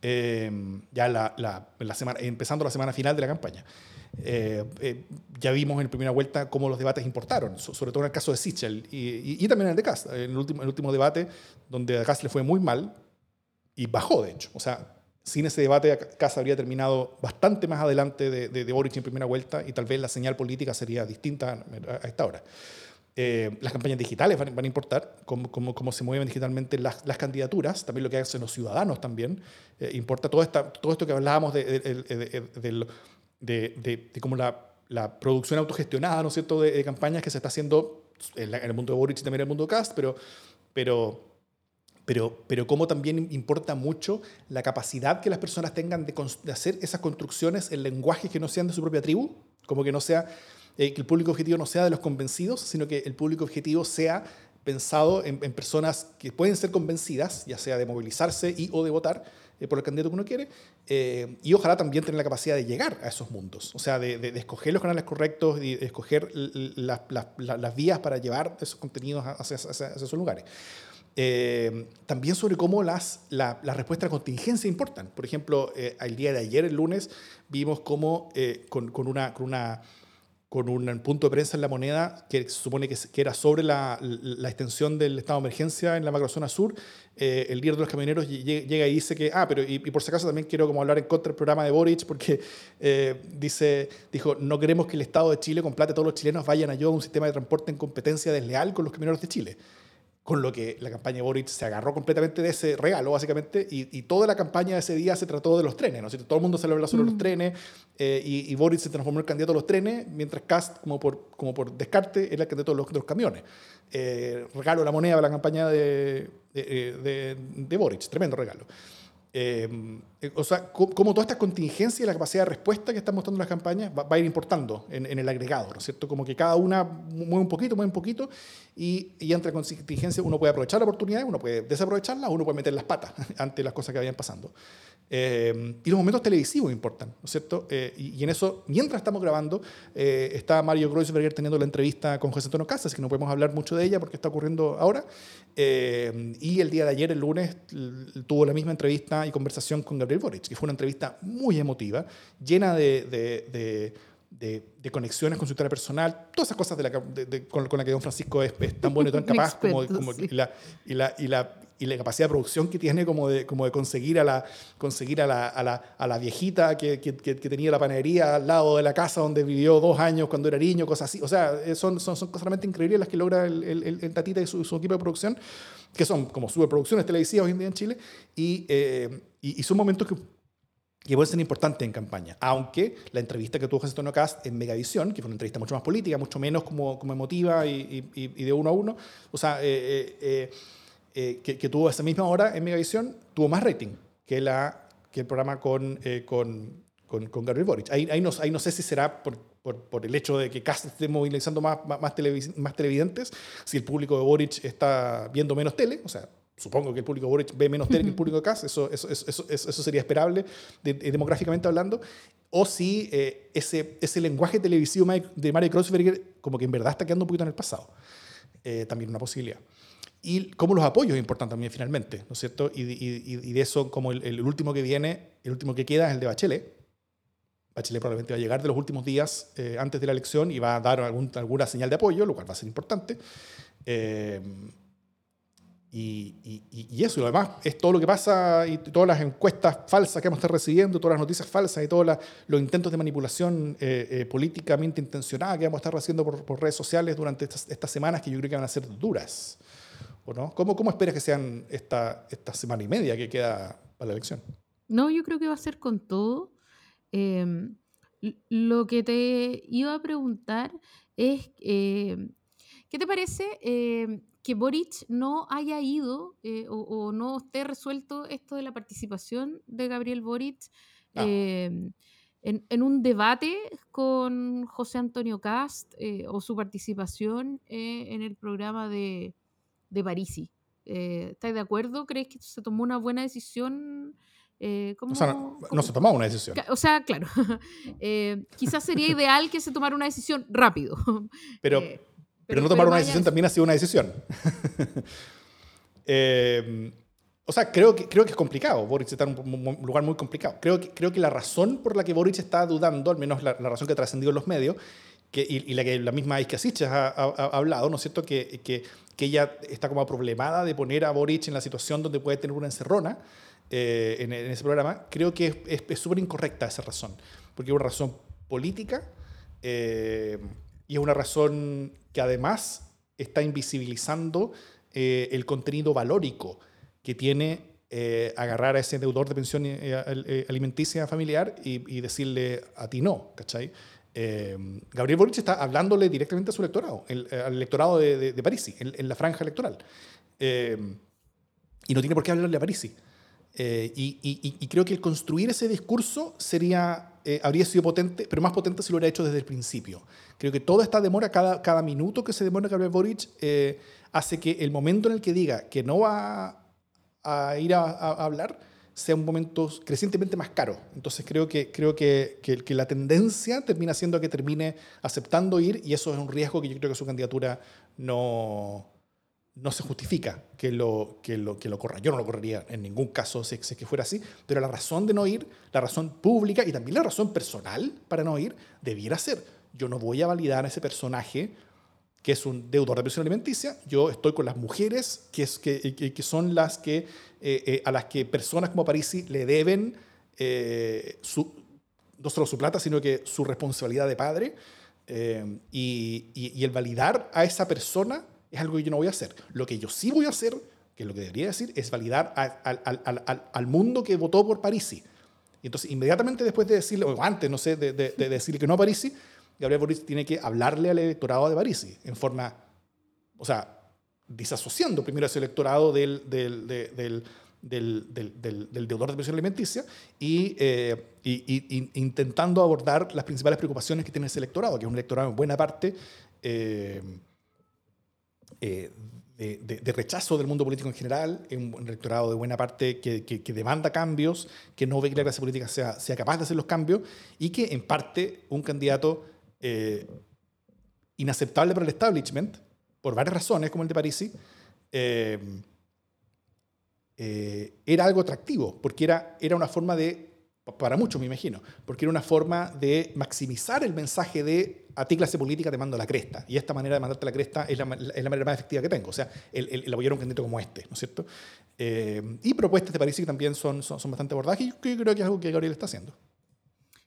Eh, ya la, la, semana, empezando la semana final de la campaña. Ya vimos en primera vuelta cómo los debates importaron, sobre todo en el caso de Sichel y, y, también en el de Cast, en el último, el último debate donde a Cast le fue muy mal y bajó, de hecho. O sea, sin ese debate, Casa habría terminado bastante más adelante de, de, Boric en primera vuelta y tal vez la señal política sería distinta a, esta hora. Eh, las campañas digitales van, a importar, cómo, cómo, cómo, se mueven digitalmente las, las, candidaturas, también lo que hacen los ciudadanos también. Eh, importa todo, esta, todo esto que hablábamos de, de, de cómo la, la, producción autogestionada, ¿no es cierto?, de, campañas que se está haciendo en, en, el mundo de Boric y también en el mundo de Cast, pero, pero pero, pero cómo también importa mucho la capacidad que las personas tengan de, hacer esas construcciones en lenguajes que no sean de su propia tribu, como que no sea eh, que el público objetivo no sea de los convencidos, sino que el público objetivo sea pensado en, personas que pueden ser convencidas, ya sea de movilizarse y o de votar eh, por el candidato que uno quiere, eh, y ojalá también tener la capacidad de llegar a esos mundos, o sea, de, escoger los canales correctos y de escoger las vías para llevar esos contenidos hacia esos lugares. Eh, también sobre cómo las, la, la respuesta a la contingencia importan. Por ejemplo, eh, el día de ayer, el lunes, vimos cómo eh, con, con, una, con, una, con un punto de prensa en la moneda que se supone que, era sobre la, extensión del estado de emergencia en la macrozona sur, el líder de los camioneros llega y dice que, ah, pero y, por si acaso también quiero como hablar en contra del programa de Boric porque dice, dijo, no queremos que el Estado de Chile, con plata todos los chilenos, vayan a yo a un sistema de transporte en competencia desleal con los camioneros de Chile con lo que la campaña de Boric se agarró completamente de ese regalo, básicamente, y, toda la campaña de ese día se trató de los trenes, ¿no? Todo el mundo se le habla sobre los mm. trenes, eh, y, y, Boric se transformó en el candidato a los trenes, mientras Cast, como por, como por descarte, era el candidato de los, los camiones. Eh, regalo la moneda de la campaña de, de, de, de Boric, tremendo regalo. Eh, o sea, cómo toda esta contingencia y la capacidad de respuesta que están mostrando las campañas va, a ir importando en, el agregado, ¿no es cierto? Como que cada una mueve un poquito, mueve un poquito, y, entre contingencia uno puede aprovechar la oportunidad, uno puede desaprovecharla, uno puede meter las patas *laughs* ante las cosas que vayan pasando. Eh, y los momentos televisivos importan, ¿no es cierto? Eh, y, en eso, mientras estamos grabando, eh, está Mario Kreuzberger teniendo la entrevista con José Antonio Casas, que no podemos hablar mucho de ella porque está ocurriendo ahora. y el día de ayer, el lunes, tuvo la misma entrevista y conversación con Gabriel Boric, que fue una entrevista muy emotiva, llena de, de, de conexiones con su historia personal, todas esas cosas de la, con, con, la que don Francisco es, tan bueno y tan *laughs* capaz, como, como la, y, la, y, la, y la capacidad de producción que tiene como de, como de conseguir a la, conseguir a la, a la, a la viejita que, que, que, tenía la panadería al lado de la casa donde vivió dos años cuando era niño, cosas así. O sea, eh, son, son, son cosas realmente increíbles las que logra el, el, el Tatita y su, equipo de producción, que son como superproducciones televisivas hoy en día en Chile, y, eh, y, y son momentos que que puede ser importante en campaña, aunque la entrevista que tuvo José Antonio Cast en Megavisión, que fue una entrevista mucho más política, mucho menos como, como emotiva y, y, y de uno a uno, o sea, eh, eh, eh, que, que, tuvo esa misma hora en Megavisión, tuvo más rating que, la, que el programa con, eh, con, con, con, Gabriel Boric. Ahí, ahí, no, ahí no sé si será por, por, por el hecho de que Cast esté movilizando más, más, más, televidentes, si el público de Boric está viendo menos tele, o sea, supongo que el público de Boric ve menos tele que el público de Cast, eso, eso, eso, eso, sería esperable demográficamente hablando, o si eh, ese, ese lenguaje televisivo de Mario Kreuzberger como que en verdad está quedando un poquito en el pasado. Eh, también una posibilidad y cómo los apoyos importan también finalmente, ¿no es cierto? Y, y, de eso, como el, último que viene, el último que queda es el de Bachelet. Bachelet probablemente va a llegar de los últimos días eh, antes de la elección y va a dar algún, alguna señal de apoyo, lo cual va a ser importante. Eh, y, y, eso, y lo demás es todo lo que pasa y todas las encuestas falsas que vamos a estar recibiendo, todas las noticias falsas y todos los intentos de manipulación eh, políticamente intencionada que vamos a estar haciendo por, por redes sociales durante estas, estas, semanas que yo creo que van a ser duras ¿o no? ¿Cómo, cómo esperas que sean esta, esta semana y media que queda para la elección? No, yo creo que va a ser con todo. Em, lo que te iba a preguntar es, em, ¿qué te parece em, que Boric no haya ido eh, o, no esté resuelto esto de la participación de Gabriel Boric ah. en, un debate con José Antonio Cast eh, o su participación eh, en el programa de, de Parisi? ¿Estás de acuerdo? ¿Crees que se tomó una buena decisión? Eh, o sea, no, se tomó una decisión. O sea, claro. *laughs* Eh, quizás sería ideal que se tomara una decisión rápido. *laughs* Pero, eh, pero, no tomar una decisión también ha sido una decisión. *laughs* o sea, creo que, creo que es complicado. Boric está en un lugar muy complicado. Creo que, creo que la razón por la que Boric está dudando, al menos la, razón que ha trascendido en los medios, que, y, la que la misma Iska ha, ha, ha, hablado, ¿no es cierto? Que, que, que ella está como problemada de poner a Boric en la situación donde puede tener una encerrona. Eh, en, ese programa, creo que es súper incorrecta esa razón, porque es una razón política eh, y es una razón que además está invisibilizando eh, el contenido valórico que tiene agarrar a ese deudor de pensión alimenticia familiar y, decirle a ti no, ¿cachai? Gabriel Boric está hablándole directamente a su electorado, al electorado de, de, en, la franja electoral. y no tiene por qué hablarle a Parisi. Eh, y, creo que el construir ese discurso sería, eh, habría sido potente, pero más potente si lo hubiera hecho desde el principio. Creo que toda esta demora, cada, minuto que se demora Gabriel Boric, eh, hace que el momento en el que diga que no va a ir a, hablar sea un momento crecientemente más caro. Entonces creo que, creo que, que, que, la tendencia termina siendo que termine aceptando ir y eso es un riesgo que yo creo que su candidatura no, no se justifica que lo, que, lo, que lo corra. Yo no lo correría en ningún caso si, es que fuera así, pero la razón de no ir, la razón pública y también la razón personal para no ir, debiera ser, yo no voy a validar a ese personaje que es un deudor de pensión alimenticia, yo estoy con las mujeres que, es, que, que son las que, eh, eh, a las que personas como Parisi le deben eh, su, no solo su plata, sino que su responsabilidad de padre, y, y el validar a esa persona es algo que yo no voy a hacer. Lo que yo sí voy a hacer, que es lo que debería decir, es validar al, mundo que votó por Parisi. Y entonces, inmediatamente después de decirle, o antes, no sé, de, decirle que no a Parisi, Gabriel Boric tiene que hablarle al electorado de Parisi en forma, o sea, disasociando primero ese electorado del, del, del, del, deudor de pensión alimenticia y, eh, y, intentando abordar las principales preocupaciones que tiene ese electorado, que es un electorado en buena parte eh, eh, de, rechazo del mundo político en general, un electorado de buena parte que, que, demanda cambios, que no ve que la clase política sea, sea capaz de hacer los cambios y que en parte un candidato eh, inaceptable para el establishment, por varias razones, como el de Parisi, eh, era algo atractivo, porque era, era una forma de para muchos me imagino, porque era una forma de maximizar el mensaje de a ti clase política te mando la cresta, y esta manera de mandarte la cresta es la, es la manera más efectiva que tengo, o sea, el, el, apoyar a un candidato como este, ¿no es cierto? Eh, y propuestas te parece que también son, son, son bastante abordadas y yo creo que es algo que Gabriel está haciendo.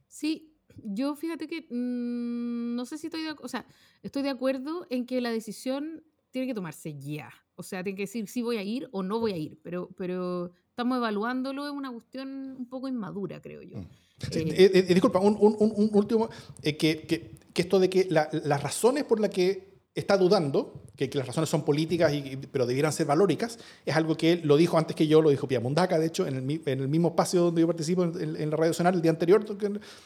Sí, yo fíjate que mm, no sé si estoy de, o sea, estoy de acuerdo en que la decisión tiene que tomarse ya. O sea, tiene que decir si voy a ir o no voy a ir, pero, pero estamos evaluándolo, es una cuestión un poco inmadura, creo yo. Mm. Eh, eh, eh, disculpa, un, un, último, que, que, que, esto de que las razones por las que está dudando, que, las razones son políticas, y, pero debieran ser valóricas, es algo que él lo dijo antes que yo, lo dijo Pia Mundaca, de hecho, en el, mismo espacio donde yo participo en, la Radio Sonar el día anterior,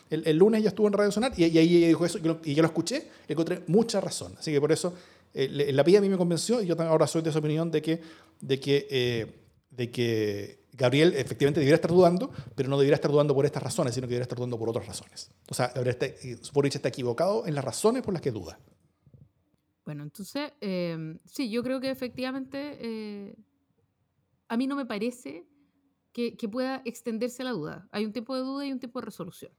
el, el, lunes ya estuvo en Radio Sonar, y, ahí ella dijo eso, y, yo lo escuché, encontré mucha razón. Así que por eso la PIA a mí me convenció, y yo ahora soy de esa opinión de que, de que, de que Gabriel efectivamente debería estar dudando, pero no debería estar dudando por estas razones, sino que debería estar dudando por otras razones. O sea, Boric está equivocado en las razones por las que duda. Bueno, entonces, em, sí, yo creo que efectivamente eh, a mí no me parece que, pueda extenderse la duda. Hay un tiempo de duda y un tiempo de resolución.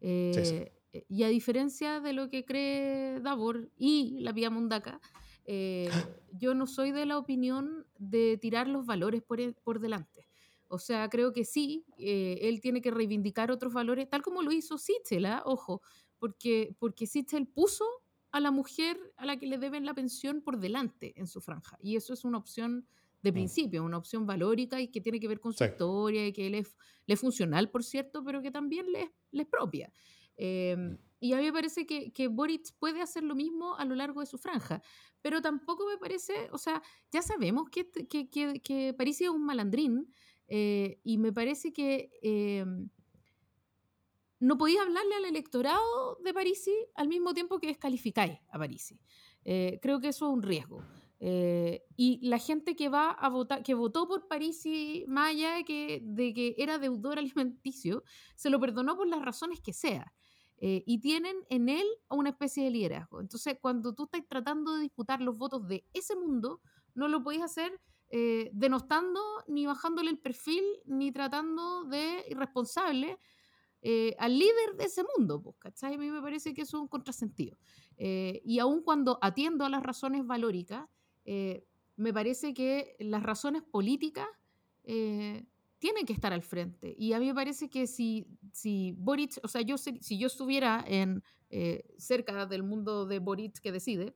Eh, y a diferencia de lo que cree Davor y la vía Mundaca, eh, *gasps* yo no soy de la opinión de tirar los valores por, por delante. O sea, creo que sí, eh, él tiene que reivindicar otros valores, tal como lo hizo Sichel, ¿ah? ojo, porque, porque Sichel puso a la mujer a la que le deben la pensión por delante en su franja. Y eso es una opción de mm. principio, una opción valórica y que tiene que ver con su historia y que le es, funcional, por cierto, pero que también le, es propia. Em, y a mí me parece que, que Boric puede hacer lo mismo a lo largo de su franja, pero tampoco me parece, o sea, ya sabemos que, que, que, que París es un malandrín eh, y me parece que em, no podéis hablarle al electorado de Parisi al mismo tiempo que descalificáis a Parisi. Eh, creo que eso es un riesgo. Eh, y la gente que va a votar, que votó por Parisi Maya que, de que era deudor *laughs* alimenticio, se lo perdonó por las razones que sea. Eh, y tienen en él una especie de liderazgo. Entonces, cuando tú estás tratando de disputar los votos de ese mundo, no lo podéis hacer denostando, ni bajándole el perfil, ni tratando de irresponsable eh, al líder de ese mundo, pues, ¿cachai? A mí me parece que eso es un contrasentido. Eh, y aun cuando atiendo a las razones valóricas, eh, me parece que las razones políticas tienen que estar al frente. Y a mí me parece que si, si Boric, o sea, yo, si yo estuviera en, cerca del mundo de Boric que decide,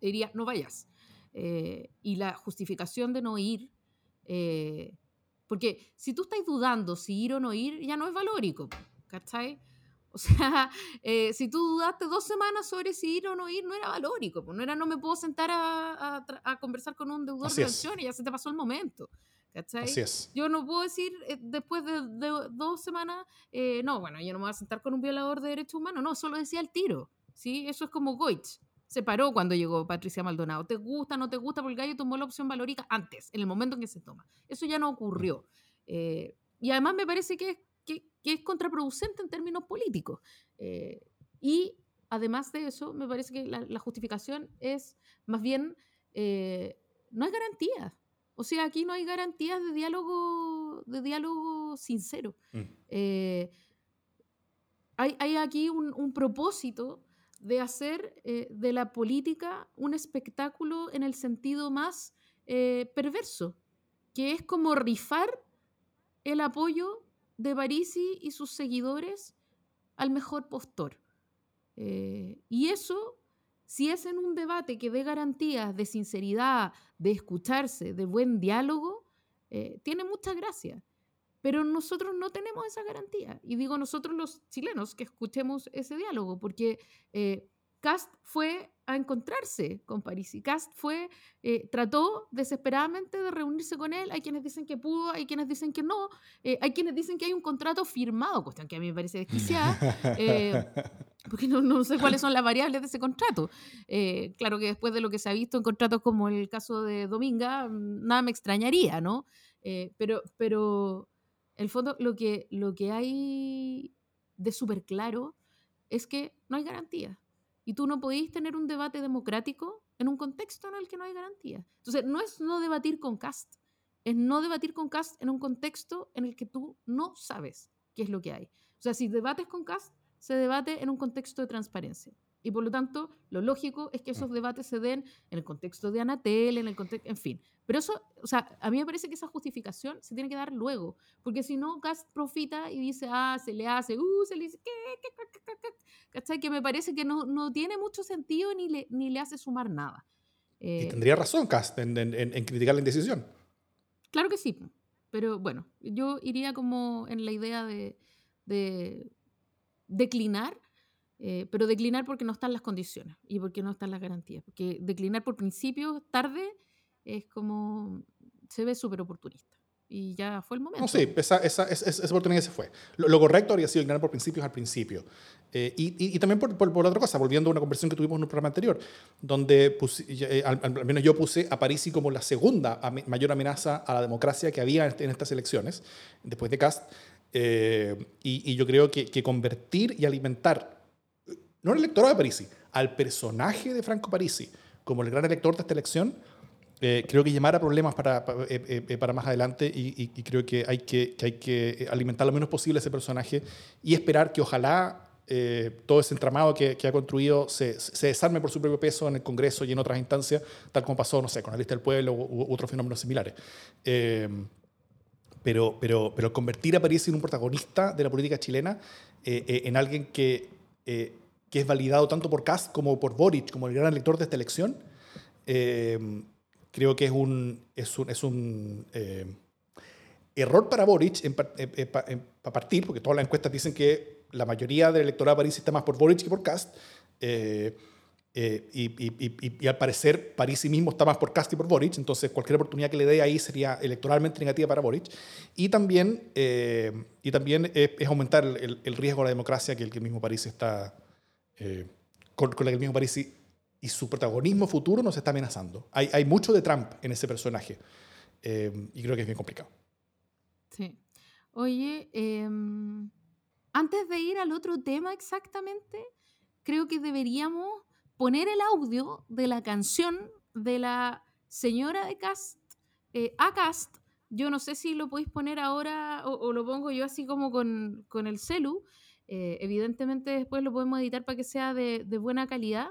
diría, no vayas. y la justificación de no ir porque si tú estás dudando si ir o no ir, ya no es valórico, ¿cachai? O *laughs* sea, eh, si tú dudaste dos semanas sobre si ir o no ir, no era valórico, no era no me puedo sentar a, a, conversar con un deudor de pensión y ya se te pasó el momento. ¿Cachai? Así es. Yo no puedo decir eh, después de, dos semanas, eh, no, bueno, yo no me voy a sentar con un violador de derechos humanos, no, solo decía el tiro, ¿sí? Eso es como Goich se paró cuando llegó Patricia Maldonado. ¿Te gusta, no te gusta? Porque el gallo tomó la opción valórica antes, en el momento en que se toma. Eso ya no ocurrió. Eh, y además me parece que, que, es contraproducente en términos políticos. Eh, y además de eso, me parece que la, justificación es más bien, eh, no hay garantía. O sea, aquí no hay garantías de diálogo, de diálogo sincero. Mm. hay, hay, aquí un, un propósito de hacer eh, de la política un espectáculo en el sentido más eh, perverso, que es como rifar el apoyo de Parisi y sus seguidores al mejor postor. Eh, y eso, si es en un debate que dé garantías de sinceridad, de escucharse, de buen diálogo, tiene mucha gracia. Pero nosotros no tenemos esa garantía. Y digo nosotros los chilenos que escuchemos ese diálogo, porque eh, Cast fue a encontrarse con París y Cast fue, eh, trató desesperadamente de reunirse con él. Hay quienes dicen que pudo, hay quienes dicen que no, eh, hay quienes dicen que hay un contrato firmado, cuestión que a mí me parece desquiciada, *laughs* porque no, no, sé cuáles son las variables de ese contrato. claro que después de lo que se ha visto en contratos como el caso de Dominga, nada me extrañaría, ¿no? pero, pero el fondo, lo que, lo que hay de súper claro es que no hay garantía. Y tú no podéis tener un debate democrático en un contexto en el que no hay garantía. Entonces, no es no debatir con Cast, es no debatir con Cast en un contexto en el que tú no sabes qué es lo que hay. O sea, si debates con Cast, se debate en un contexto de transparencia. Y por lo tanto, lo lógico es que esos mm. debates se den en el contexto de Anatel, en el contexto, en fin. Pero eso, o sea, a mí me parece que esa justificación se tiene que dar luego, porque si no, Cast profita y dice, ah, se le hace, uh, se le dice, ¿qué? ¿Qué? ¿Qué? ¿Cachai? Que me parece que no, no tiene mucho sentido ni le, ni le hace sumar nada. y eh, tendría razón Cast en, en, criticar la indecisión. Claro que sí, pero bueno, yo iría como en la idea de, de declinar eh, pero declinar porque no están las condiciones y porque no están las garantías. Porque declinar por principio tarde es como. se ve súper oportunista. Y ya fue el momento. No, sí, esa, esa, esa, oportunidad se fue. Lo, correcto habría sido declinar por principios al principio. Eh, y, y, también por, por, otra cosa, volviendo a una conversación que tuvimos en un programa anterior, donde eh, al, menos yo puse a Parisi como la segunda mayor amenaza a la democracia que había en, estas elecciones, después de Cast. y, y, yo creo que, que convertir y alimentar no al electorado de Parisi, al personaje de Franco Parisi como el gran elector de esta elección, eh, creo que llamara problemas para, para, eh, eh, para más adelante y, creo que hay que, que, hay que alimentar lo menos posible ese personaje y esperar que ojalá todo ese entramado que, que ha construido se, se, desarme por su propio peso en el Congreso y en otras instancias, tal como pasó, no sé, con la lista del pueblo u, otros fenómenos similares. pero, pero, pero convertir a París en un protagonista de la política chilena, en alguien que que es validado tanto por Kast como por Boric, como el gran elector de esta elección, creo que es un, es un, es un error para Boric en, para partir, porque todas las encuestas dicen que la mayoría del electorado de París está más por Boric que por Cast. Eh, eh, y, al parecer París sí mismo está más por Cast que por Boric, entonces cualquier oportunidad que le dé ahí sería electoralmente negativa para Boric. Y también, eh, y también es, aumentar el, riesgo a la democracia que el, mismo París está, con, con, la que el mismo París y, su protagonismo futuro nos está amenazando. Hay, hay mucho de Trump en ese personaje y creo que es bien complicado. Sí. Oye, em, antes de ir al otro tema exactamente, creo que deberíamos poner el audio de la canción de la señora de Cast, eh, a Cast. Yo no sé si lo podéis poner ahora o, lo pongo yo así como con, el celu. Eh, evidentemente después lo podemos editar para que sea de, de buena calidad,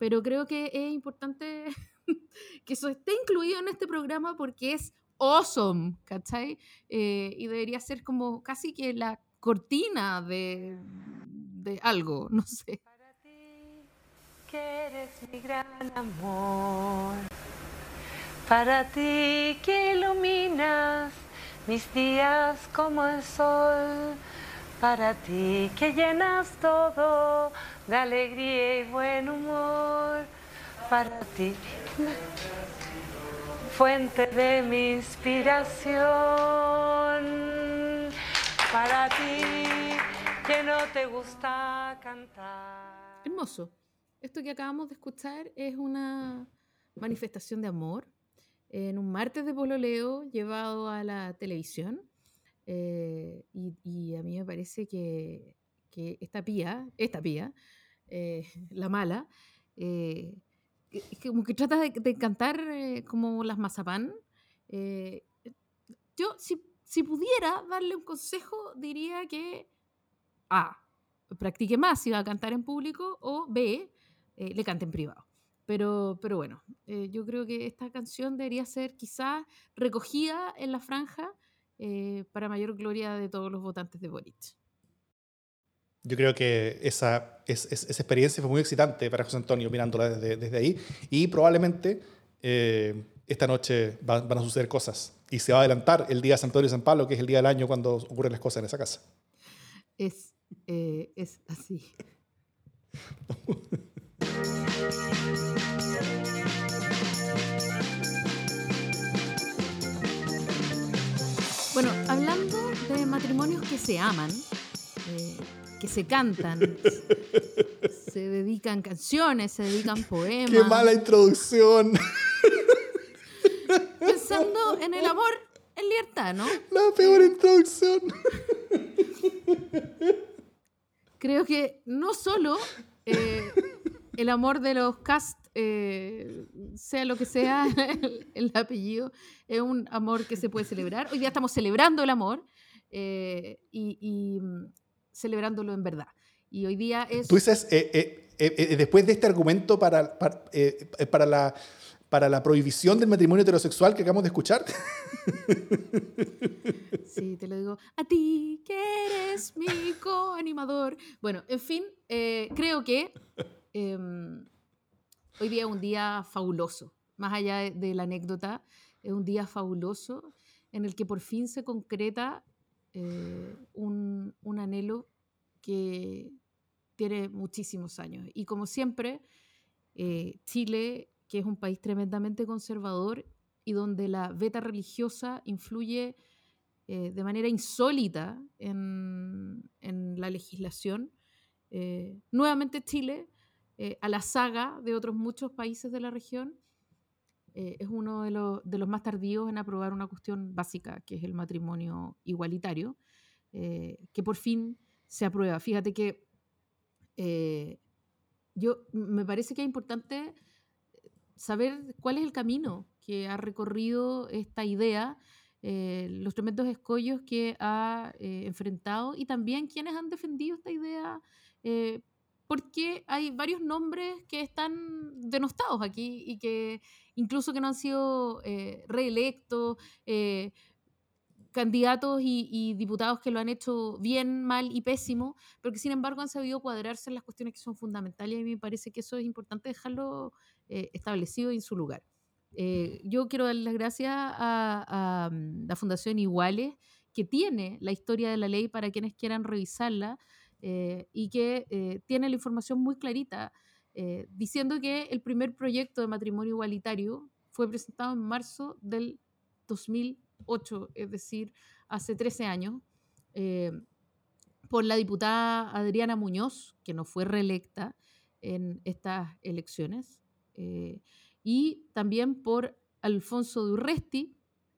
pero creo que es importante *laughs* que eso esté incluido en este programa porque es awesome, ¿cachai? Eh, y debería ser como casi que la cortina de, de algo, no sé. Para ti, que eres mi gran amor. Para ti que iluminas mis días como el sol. Para ti que llenas todo de alegría y buen humor. Para ti fuente de mi inspiración. Para ti, que no te gusta cantar. Hermoso. Esto que acabamos de escuchar es una manifestación de amor en un martes de pololeo llevado a la televisión. Eh, y, a mí me parece que, esta pía, esta pía, eh, *laughs* la mala, eh, como que trata de, cantar eh, como las mazapán. Yo, si, si, pudiera darle un consejo, diría que A, practique más si va a cantar en público, o B, le cante en privado. Pero, pero bueno, yo creo que esta canción debería ser quizás recogida en la franja para mayor gloria de todos los votantes de Boric. Yo creo que esa, esa experiencia fue muy excitante para José Antonio mirándola desde, desde ahí y probablemente eh, esta noche van, a suceder cosas y se va a adelantar el día de San Antonio y San Pablo, que es el día del año cuando ocurren las cosas en esa casa. Es, eh, es así. *laughs* bueno, hablando de matrimonios que se aman, eh, que se cantan. se dedican canciones, se dedican poemas. ¡Qué mala introducción! Pensando en el amor en libertad, ¿no? La peor introducción. Creo que no solo eh, el amor de los cast, eh, sea lo que sea *laughs* el, apellido, es un amor que se puede celebrar. Hoy día estamos celebrando el amor eh, y, celebrándolo en verdad. Y hoy día es... Tú dices, eh, eh, eh, después de este argumento para, para, para, la, para la prohibición del matrimonio heterosexual que acabamos de escuchar. *laughs* Sí, te lo digo. A ti, que eres mi coanimador. Bueno, en fin, creo que em, hoy día es un día fabuloso. Más allá de, la anécdota, es un día fabuloso en el que por fin se concreta un, un, anhelo que tiene muchísimos años. Y como siempre, eh, Chile, que es un país tremendamente conservador y donde la veta religiosa influye eh, de manera insólita en, la legislación, eh, nuevamente Chile, a la saga de otros muchos países de la región, es uno de los, de los, más tardíos en aprobar una cuestión básica, que es el matrimonio igualitario, que por fin se aprueba. Fíjate que eh, yo me parece que es importante saber cuál es el camino que ha recorrido esta idea, eh, los tremendos escollos que ha eh, enfrentado y también quienes han defendido esta idea, porque hay varios nombres que están denostados aquí y que incluso que no han sido reelectos candidatos y, diputados que lo han hecho bien, mal y pésimo, pero que sin embargo han sabido cuadrarse en las cuestiones que son fundamentales y a mí me parece que eso es importante dejarlo eh, establecido en su lugar. Eh, yo quiero dar las gracias a, mm, la Fundación Iguales, que tiene la historia de la ley para quienes quieran revisarla y que tiene la información muy clarita, diciendo que el primer proyecto de matrimonio igualitario fue presentado en marzo del 2008, es decir, hace 13 años, eh, por la diputada Adriana Muñoz, que no fue reelecta en estas elecciones, eh, y también por Alfonso de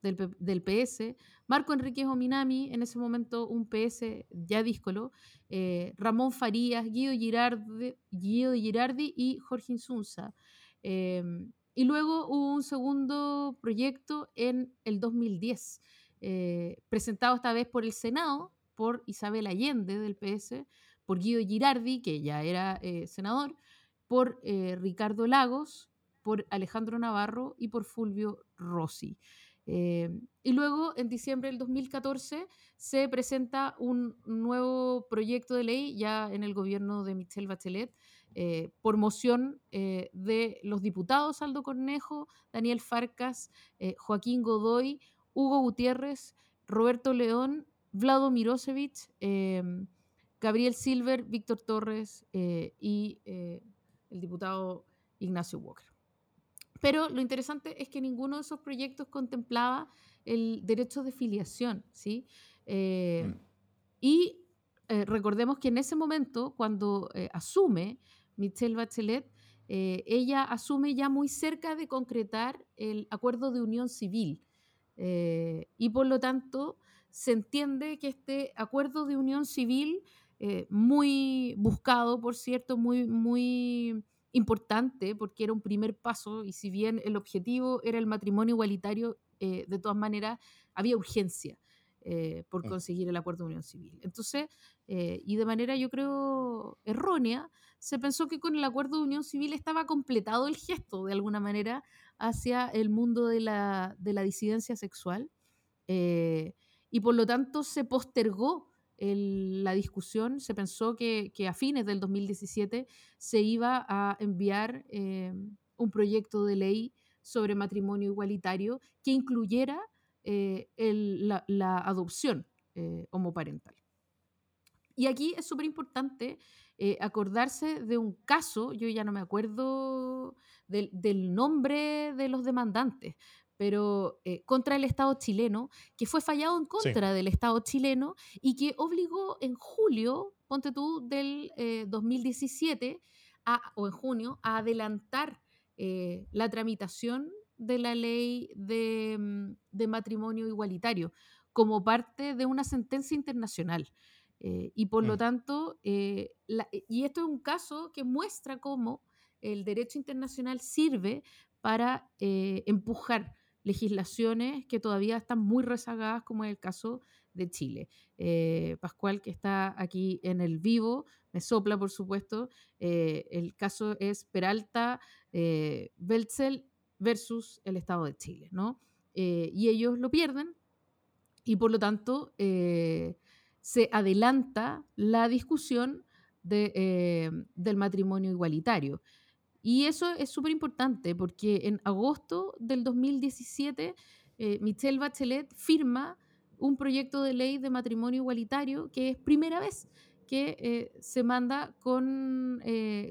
Del, PS, Marco Enrique Ominami, en ese momento un PS ya díscolo, eh, Ramón Farías, Guido Girardi, y Jorge Insunza. Y luego hubo un segundo proyecto en el 2010, eh, presentado esta vez por el Senado, por Isabel Allende del PS, por Guido Girardi, que ya era eh, senador, por Ricardo Lagos, por Alejandro Navarro y por Fulvio Rossi. Y luego, en diciembre del 2014, se presenta un nuevo proyecto de ley ya en el gobierno de Michelle Bachelet, eh, por moción eh, de los diputados Aldo Cornejo, Daniel Farcas, eh, Joaquín Godoy, Hugo Gutiérrez, Roberto León, Vlado Mirosevich, em, Gabriel Silver, Víctor Torres y el diputado Ignacio Walker. Pero lo interesante es que ninguno de esos proyectos contemplaba el derecho de filiación, ¿sí? Mm. Y recordemos que en ese momento, cuando asume Michelle Bachelet, eh, ella asume ya muy cerca de concretar el acuerdo de unión civil. Eh, y por lo tanto, se entiende que este acuerdo de unión civil, eh, muy buscado, por cierto, muy, muy importante, porque era un primer paso, y si bien el objetivo era el matrimonio igualitario, de todas maneras había urgencia. por mm. conseguir el acuerdo de unión civil. Entonces, y de manera yo creo errónea, se pensó que con el acuerdo de unión civil estaba completado el gesto, de alguna manera, hacia el mundo de la, disidencia sexual. Eh, y por lo tanto se postergó la discusión, se pensó que, a fines del 2017 se iba a enviar eh, un proyecto de ley sobre matrimonio igualitario que incluyera eh, la, adopción homoparental. Y aquí es súper importante eh, acordarse de un caso, yo ya no me acuerdo del, nombre de los demandantes, pero eh, contra el Estado chileno, que fue fallado en contra del Estado chileno y que obligó en julio, ponte tú, del 2017 eh, o en junio, a adelantar la tramitación de la ley de, mm, de matrimonio igualitario como parte de una sentencia internacional. Eh, y por lo mm. tanto, eh, eh, y esto es un caso que muestra cómo el derecho internacional sirve para empujar legislaciones que todavía están muy rezagadas, como es el caso de Chile. Pascual, que está aquí en el vivo, me sopla, por supuesto. el caso es Peralta, Belzel versus el Estado de Chile, ¿no? y ellos lo pierden y por lo tanto se adelanta la discusión eh, del matrimonio igualitario. Y eso es súper importante porque en agosto del 2017 eh, Michelle Bachelet firma un proyecto de ley de matrimonio igualitario que es primera vez que eh, se manda con,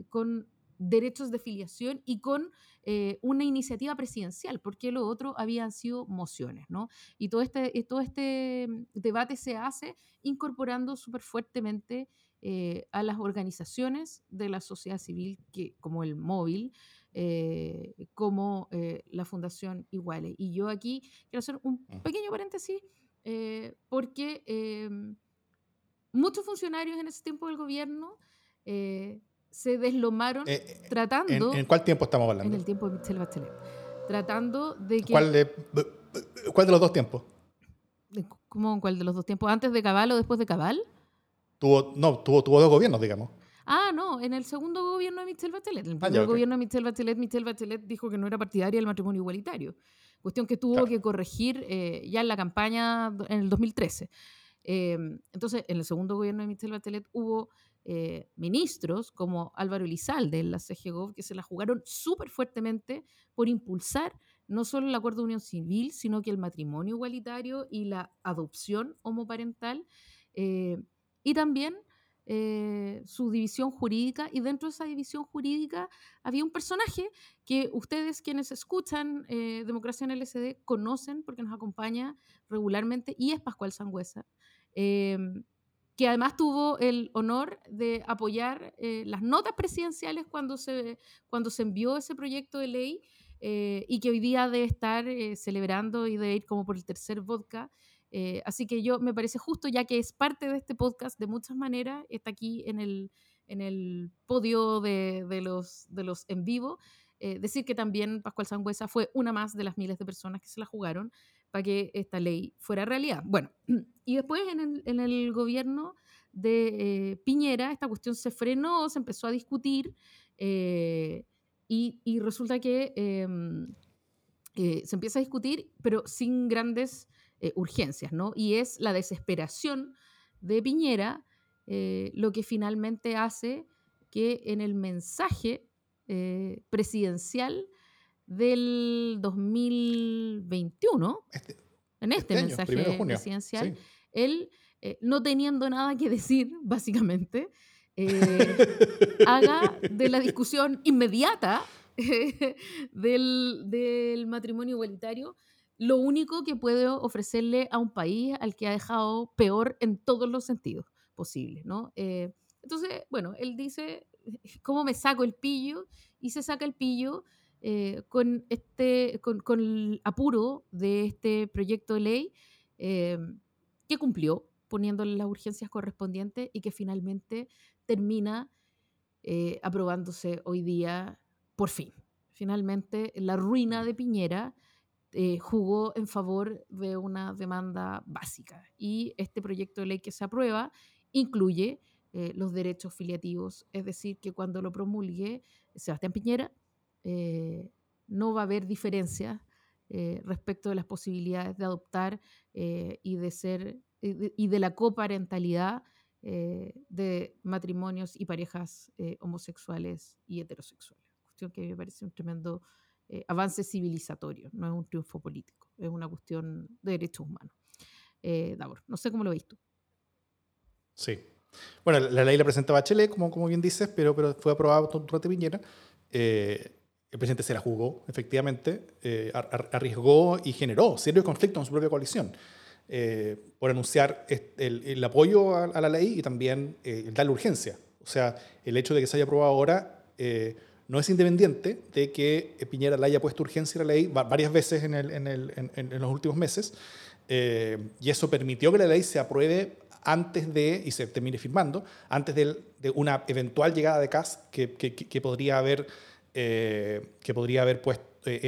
con derechos de filiación y con eh, una iniciativa presidencial, porque lo otro habían sido mociones, ¿no? Y todo este, eh, todo este mm, debate se hace incorporando súper fuertemente eh, a las organizaciones de la sociedad civil, que, como el móvil, como la Fundación Iguales. Y yo aquí quiero hacer un pequeño paréntesis, porque muchos funcionarios en ese tiempo del gobierno se deslomaron eh, eh, tratando... ¿en, cuál tiempo estamos hablando? En el tiempo de Michelle Bachelet. Tratando de que... ¿Cuál de, cuál de los dos tiempos? ¿Cómo cuál de los dos tiempos? ¿Antes de Cabal o después de Cabal? Tuvo, no, tuvo, tuvo dos gobiernos, digamos. Ah, no, en el segundo gobierno de Michelle Bachelet. En el ah, primer gobierno de Michelle Bachelet, Michelle Bachelet dijo que no era partidaria del matrimonio igualitario. cuestión que tuvo que corregir ya en la campaña en el 2013. entonces, en el segundo gobierno de Michelle Bachelet hubo ministros como Álvaro Elizalde en la CGGOV que se la jugaron súper fuertemente por impulsar no solo el acuerdo de unión civil, sino que el matrimonio igualitario y la adopción homoparental, eh, y también eh, su división jurídica, y dentro de esa división jurídica había un personaje que ustedes quienes escuchan eh, Democracia en LSD conocen porque nos acompaña regularmente, y es Pascual Sangüesa, que además tuvo el honor de apoyar las notas presidenciales cuando se, cuando se envió ese proyecto de ley eh, y que hoy día debe estar eh, celebrando y debe ir como por el tercer vodka. Eh, así que yo me parece justo, ya que es parte de este podcast de muchas maneras, está aquí en el, en el podio de, de, los, de los en vivo, decir que también Pascual Sangüesa fue una más de las miles de personas que se la jugaron para que esta ley fuera realidad. Bueno, *clears throat* y después en el, gobierno de Piñera esta cuestión se frenó, se empezó a discutir. Y, resulta que em, eh, se empieza a discutir, pero sin grandes eh, urgencias, ¿no? Y es la desesperación de Piñera eh, lo que finalmente hace que en el mensaje presidencial del 2021, este, en este, este mensaje presidencial, él, no teniendo nada que decir, *laughs* básicamente, *laughs* eh, haga de la discusión inmediata *laughs* del, matrimonio igualitario lo único que puede ofrecerle a un país al que ha dejado peor en todos los sentidos posibles, ¿no? Eh, entonces, bueno, él dice, *laughs* ¿cómo me saco el pillo? Y se saca el pillo eh, con, este, con, el apuro de este proyecto de ley que cumplió poniéndole las urgencias correspondientes y que finalmente termina eh, aprobándose hoy día por fin. Finalmente, la ruina de Piñera eh, jugó en favor de una demanda básica y este proyecto de ley que se aprueba incluye eh, los derechos filiativos, es decir, que cuando lo promulgue Sebastián Piñera no va a haber diferencia respecto de las posibilidades de adoptar y de ser y de la coparentalidad eh, de matrimonios y parejas eh, homosexuales y heterosexuales. Cuestión que me parece un tremendo eh, avance civilizatorio, no es un triunfo político, es una cuestión de derechos humanos. Davor, no sé cómo lo ves tú. Sí. Bueno, la ley la presenta Bachelet, como, como bien dices, pero, pero fue aprobada durante Piñera. el presidente se la jugó, efectivamente, arriesgó y generó serios conflictos en su propia coalición. Eh, por anunciar el, apoyo a, la ley y también eh, darle urgencia. O sea, el hecho de que se haya aprobado ahora eh, no es independiente de que Piñera le haya puesto urgencia a la ley varias veces en, los últimos meses, y eso permitió que la ley se apruebe antes de, y se termine firmando, antes de, una eventual llegada de CAS que, podría haber, que podría haber pues,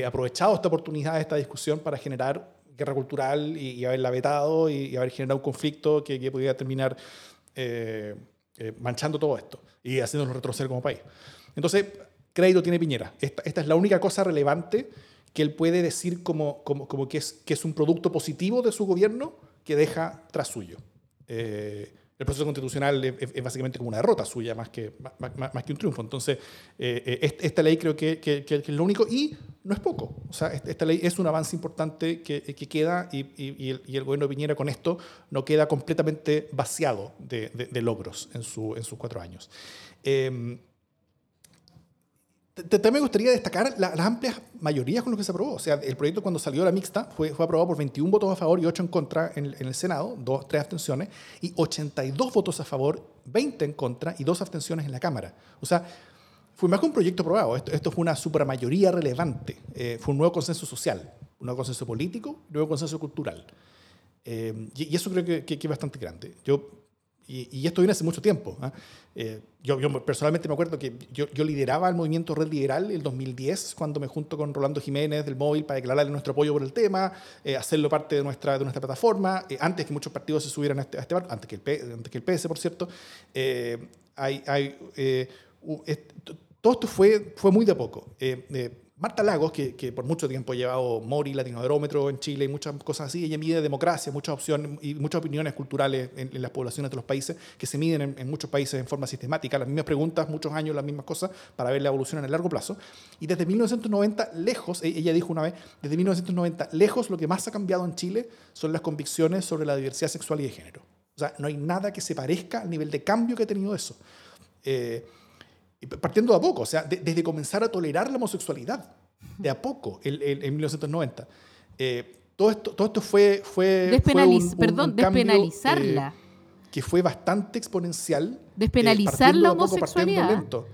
aprovechado esta oportunidad, esta discusión para generar guerra cultural y, haberla vetado y, haber generado un conflicto que, que pudiera terminar eh, eh, manchando todo esto y haciéndonos retroceder como país. Entonces, crédito tiene Piñera. Esta, esta, es la única cosa relevante que él puede decir como, como, como que, es, que es un producto positivo de su gobierno que deja tras suyo. Eh, el proceso constitucional es, básicamente como una derrota suya más que, más, que un triunfo. Entonces, eh, eh, esta ley creo que, que, es lo único y no es poco. O sea, esta ley es un avance importante que, que queda y, y, el, y, el, gobierno de Piñera con esto no queda completamente vaciado de, de, logros en, su, en sus cuatro años. Eh, también me gustaría destacar las amplias mayorías con las que se aprobó. O sea, el proyecto cuando salió la mixta fue, fue aprobado por 21 votos a favor y 8 en contra en, el Senado, dos, tres abstenciones, y 82 votos a favor, 20 en contra y dos abstenciones en la Cámara. O sea, fue más que un proyecto aprobado. Esto, esto fue una supermayoría relevante. Eh, fue un nuevo consenso social, un nuevo consenso político, un nuevo consenso cultural. Eh, y, eso creo que, que es bastante grande. Yo y, esto viene hace mucho tiempo. ¿ah? Eh, yo, yo, personalmente me acuerdo que yo, yo, lideraba el movimiento Red Liberal el 2010, cuando me junto con Rolando Jiménez del Móvil para declararle nuestro apoyo por el tema, eh, hacerlo parte de nuestra, de nuestra plataforma, eh, antes que muchos partidos se subieran a este, a este barco, antes que, el antes que el PS, por cierto. hay, hay todo esto fue, fue muy de poco. Marta Lagos, que, que, por mucho tiempo ha llevado Mori, Latinoadrómetro en Chile y muchas cosas así, ella mide democracia, muchas opciones y muchas opiniones culturales en, las poblaciones de los países que se miden en, muchos países en forma sistemática, las mismas preguntas, muchos años, las mismas cosas, para ver la evolución en el largo plazo. Y desde 1990, lejos, e, ella dijo una vez, desde 1990, lejos, lo que más ha cambiado en Chile son las convicciones sobre la diversidad sexual y de género. O sea, no hay nada que se parezca al nivel de cambio que ha tenido eso. Eh, partiendo de a poco, o sea, desde comenzar a tolerar la homosexualidad de a poco en, en 1990. Eh, todo, esto, todo esto fue, fue, un, perdón, despenalizarla. Eh, que fue bastante exponencial. Eh, Despenalizar la homosexualidad. O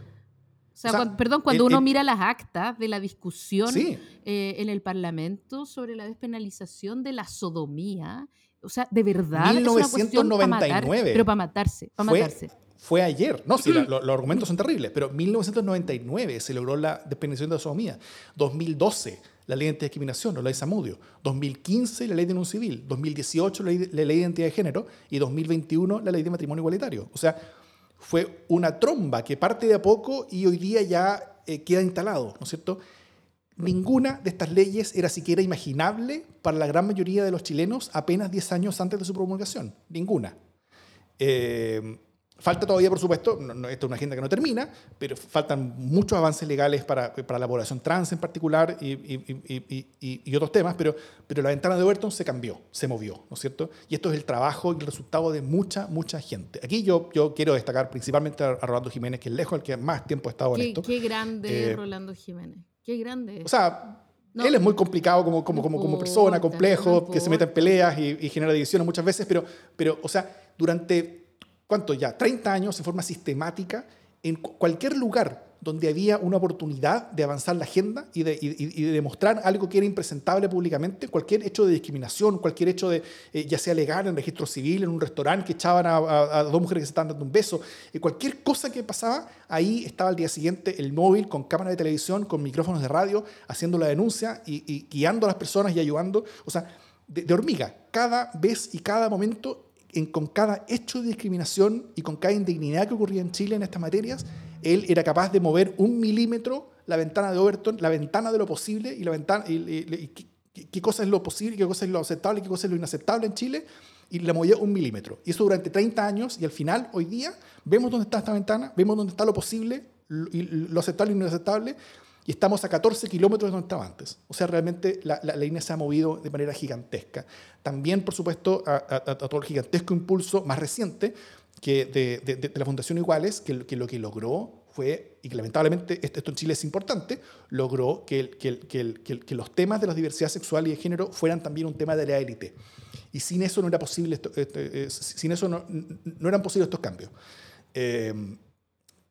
sea, perdón, cuando uno mira las actas de la discusión en el Parlamento sobre la despenalización de la sodomía, o sea, de verdad 1999. pero para matarse, para matarse fue ayer. No, sí, los argumentos son terribles, pero 1999 se logró la despenalización de la sodomía. 2012, la ley de discriminación, la ley Samudio. 2015, la ley de un civil. 2018, la ley, la ley de identidad de género. Y 2021, la ley de matrimonio igualitario. O sea, fue una tromba que parte de a poco y hoy día ya eh, queda instalado, ¿no es cierto? Ninguna de estas leyes era siquiera imaginable para la gran mayoría de los chilenos apenas 10 años antes de su promulgación. Ninguna. Eh, Falta todavía, por supuesto, no, esto es una agenda que no termina, pero faltan muchos avances legales para, para la población trans en particular y, y, y, otros temas, pero, pero la ventana de Overton se cambió, se movió, ¿no es cierto? Y esto es el trabajo y el resultado de mucha, mucha gente. Aquí yo, yo quiero destacar principalmente a, Rolando Jiménez, que es lejos el que más tiempo ha estado en esto. Qué grande eh, Rolando Jiménez, qué grande. O sea, él es muy complicado como, como, como, como persona, complejo, que se mete en peleas y, genera divisiones muchas veces, pero, pero, o sea, durante ¿cuánto ya? 30 años en forma sistemática en cualquier lugar donde había una oportunidad de avanzar la agenda y de, demostrar algo que era impresentable públicamente, cualquier hecho de discriminación, cualquier hecho de, eh, ya sea legal, en registro civil, en un restaurante que echaban a, dos mujeres que se estaban dando un beso, eh, cualquier cosa que pasaba, ahí estaba al día siguiente el móvil con cámara de televisión, con micrófonos de radio, haciendo la denuncia y, guiando a las personas y ayudando. O sea, de hormiga, cada vez y cada momento con cada hecho de discriminación y con cada indignidad que ocurría en Chile en estas materias, él era capaz de mover un milímetro la ventana de Overton, la ventana de lo posible y la ventana y, qué, cosa es lo posible, qué cosa es lo aceptable, qué cosa es lo inaceptable en Chile y la movía un milímetro. Y eso durante 30 años y al final, hoy día, vemos dónde está esta ventana, vemos dónde está lo posible, lo aceptable y lo inaceptable y estamos a 14 kilómetros de donde estaba antes. O sea, realmente la, línea se ha movido de manera gigantesca. También, por supuesto, a, todo el gigantesco impulso más reciente que de, la Fundación Iguales, que, que, lo que logró fue, y que lamentablemente esto en Chile es importante, logró que, que, los temas de la diversidad sexual y de género fueran también un tema de la élite. Y sin eso no era posible, este, eh, sin eso no, no, eran posibles estos cambios. Eh,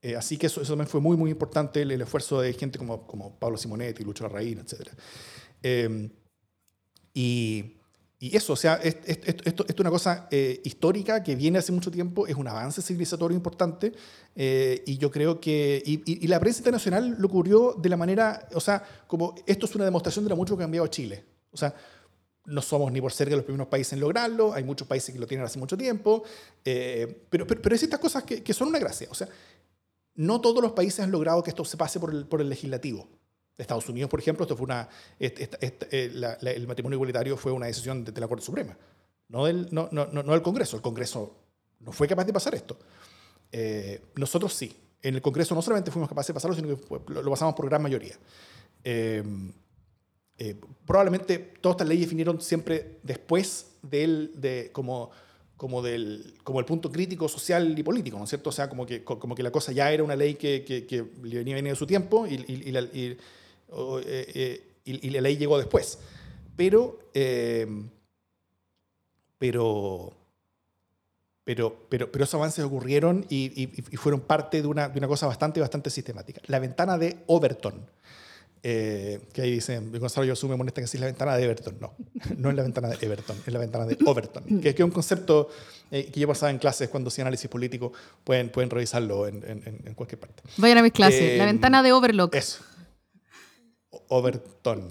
eh, así que eso, eso, también fue muy, muy importante, el, esfuerzo de gente como, como Pablo Simonetti, Lucho Larraín, etc. Em, y, y, eso, o sea, esto, es una cosa eh, histórica que viene hace mucho tiempo, es un avance civilizatorio importante, eh, y yo creo que, y, y, la prensa internacional lo cubrió de la manera, o sea, como esto es una demostración de lo mucho que ha cambiado Chile. O sea, no somos ni por cerca los primeros países en lograrlo, hay muchos países que lo tienen hace mucho tiempo, pero, pero, pero, es estas cosas que, que, son una gracia. O sea, no todos los países han logrado que esto se pase por el, por el legislativo. Estados Unidos, por ejemplo, esto fue una, eh, el matrimonio igualitario fue una decisión de, la Corte Suprema, no del, no, no, no del Congreso. El Congreso no fue capaz de pasar esto. Eh, nosotros sí. En el Congreso no solamente fuimos capaces de pasarlo, sino que lo, pasamos por gran mayoría. Eh, probablemente todas estas leyes vinieron siempre después de él, de, como como, del, como el punto crítico social y político, ¿no es cierto? O sea, como que, como que la cosa ya era una ley que, que, le venía de su tiempo y, y, la, eh, eh, y, la, ley llegó después. Pero, eh, pero, pero, pero, pero esos avances ocurrieron y, fueron parte de una, de una cosa bastante, bastante sistemática. La ventana de Overton eh, que ahí dicen, Gonzalo yo asume molesta que es la ventana de Everton. No, no es la ventana de Everton, es la ventana de Overton, que, es un concepto eh, que yo pasaba en clases cuando hacía análisis político, pueden, pueden revisarlo en, en, cualquier parte. Vayan a mis clases, la eh, ventana de Overlock. Eso. Overton.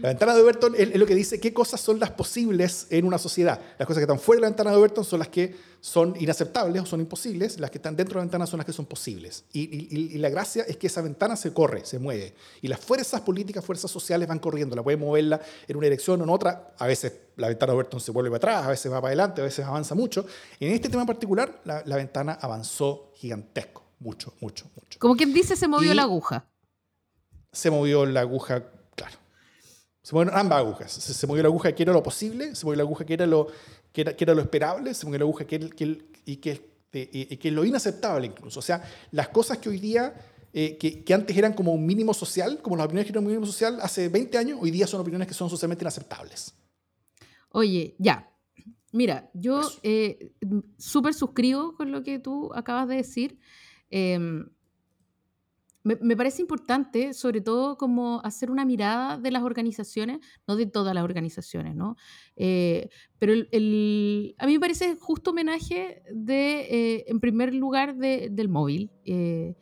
La ventana de Overton es, lo que dice qué cosas son las posibles en una sociedad. Las cosas que están fuera de la ventana de Overton son las que son inaceptables o son imposibles, las que están dentro de la ventana son las que son posibles. Y, la gracia es que esa ventana se corre, se mueve. Y las fuerzas políticas, fuerzas sociales van corriendo. La pueden moverla en una dirección o en otra. A veces la ventana de Overton se vuelve para atrás, a veces va para adelante, a veces avanza mucho. En este tema en particular, la, la ventana avanzó gigantesco. Mucho, mucho, mucho. Como quien dice, se movió la aguja se movió la aguja. Se movieron ambas agujas. Se, movió la aguja que era lo posible, se movió la aguja que era lo, que era, que era lo esperable, se movió la aguja que, que, y, que, y, que es lo inaceptable incluso. O sea, las cosas que hoy día, eh, que, que, antes eran como un mínimo social, como las opiniones que eran un mínimo social hace 20 años, hoy día son opiniones que son socialmente inaceptables. Oye, ya. Mira, yo eh, súper suscribo con lo que tú acabas de decir. Eh, me, parece importante, sobre todo, como hacer una mirada de las organizaciones, no de todas las organizaciones, ¿no? Eh, pero el, a mí me parece justo homenaje de, eh, en primer lugar, del móvil eh,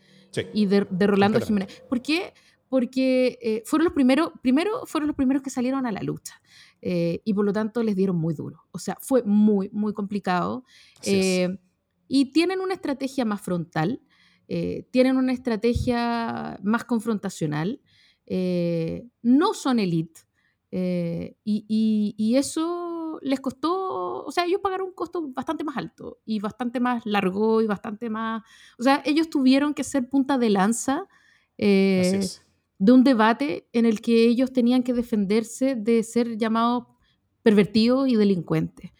y de, Rolando Jiménez. ¿Por qué? Porque fueron los primeros, primero fueron los primeros que salieron a la lucha. y por lo tanto les dieron muy duro. O sea, fue muy, muy complicado. y tienen una estrategia más frontal. Eh, tienen una estrategia más confrontacional, eh, no son elite, eh, y, eso les costó, o sea, ellos pagaron un costo bastante más alto y bastante más largo y bastante más, o sea, ellos tuvieron que ser punta de lanza de un debate en el que ellos tenían que defenderse de ser llamados pervertidos y delincuentes.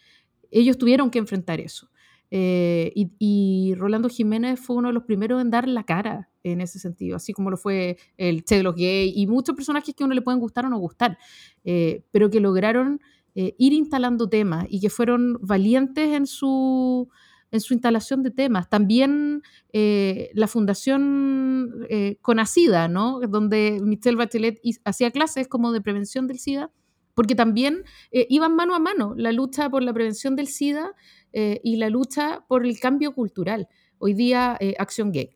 Ellos tuvieron que enfrentar eso. Eh, y, Rolando Jiménez fue uno de los primeros en dar la cara en ese sentido, así como lo fue el Che de los Gay y muchos personajes que a uno le pueden gustar o no gustar, eh, pero que lograron eh, ir instalando temas y que fueron valientes en su, en su instalación de temas. También la fundación Conacida, ¿no? donde Michelle Bachelet hacía clases como de prevención del SIDA, porque también iban mano a mano la lucha por la prevención del SIDA eh, y la lucha por el cambio cultural. Hoy día, eh, Acción Gay.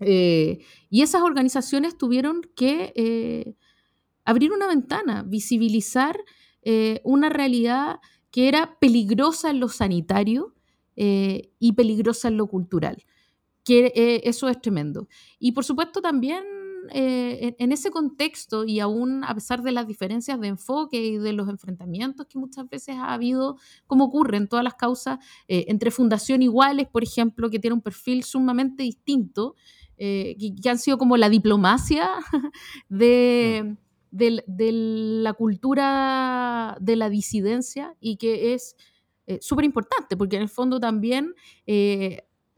Eh, y esas organizaciones tuvieron que abrir una ventana, visibilizar una realidad que era peligrosa en lo sanitario y peligrosa en lo cultural. Que eso es tremendo. Y por supuesto también eh, en ese contexto y aún a pesar de las diferencias de enfoque y de los enfrentamientos que muchas veces ha habido, como ocurre en todas las causas, eh, entre Fundación Iguales, por ejemplo, que tiene un perfil sumamente distinto, eh, que, han sido como la diplomacia *laughs* de, de la cultura de la disidencia y que es súper importante, porque en el fondo también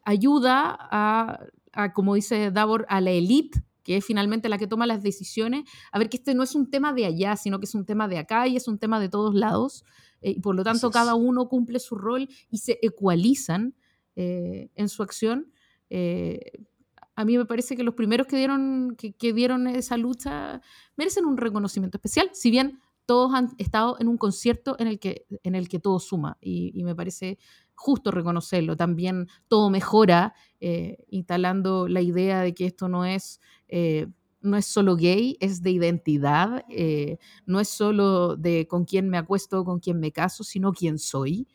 ayuda a, a, como dice Davor, a la élite que es finalmente la que toma las decisiones, a ver que este no es un tema de allá, sino que es un tema de acá y es un tema de todos lados, eh, y por lo tanto cada uno cumple su rol y se ecualizan eh, en su acción. Eh, a mí me parece que los primeros que dieron, que, dieron esa lucha merecen un reconocimiento especial, si bien todos han estado en un concierto en el que, en el que todo suma, y, me parece justo reconocerlo. También todo mejora eh, instalando la idea de que esto no es, eh, no es solo gay, es de identidad, eh, no es solo de con quién me acuesto con quién me caso, sino quién soy.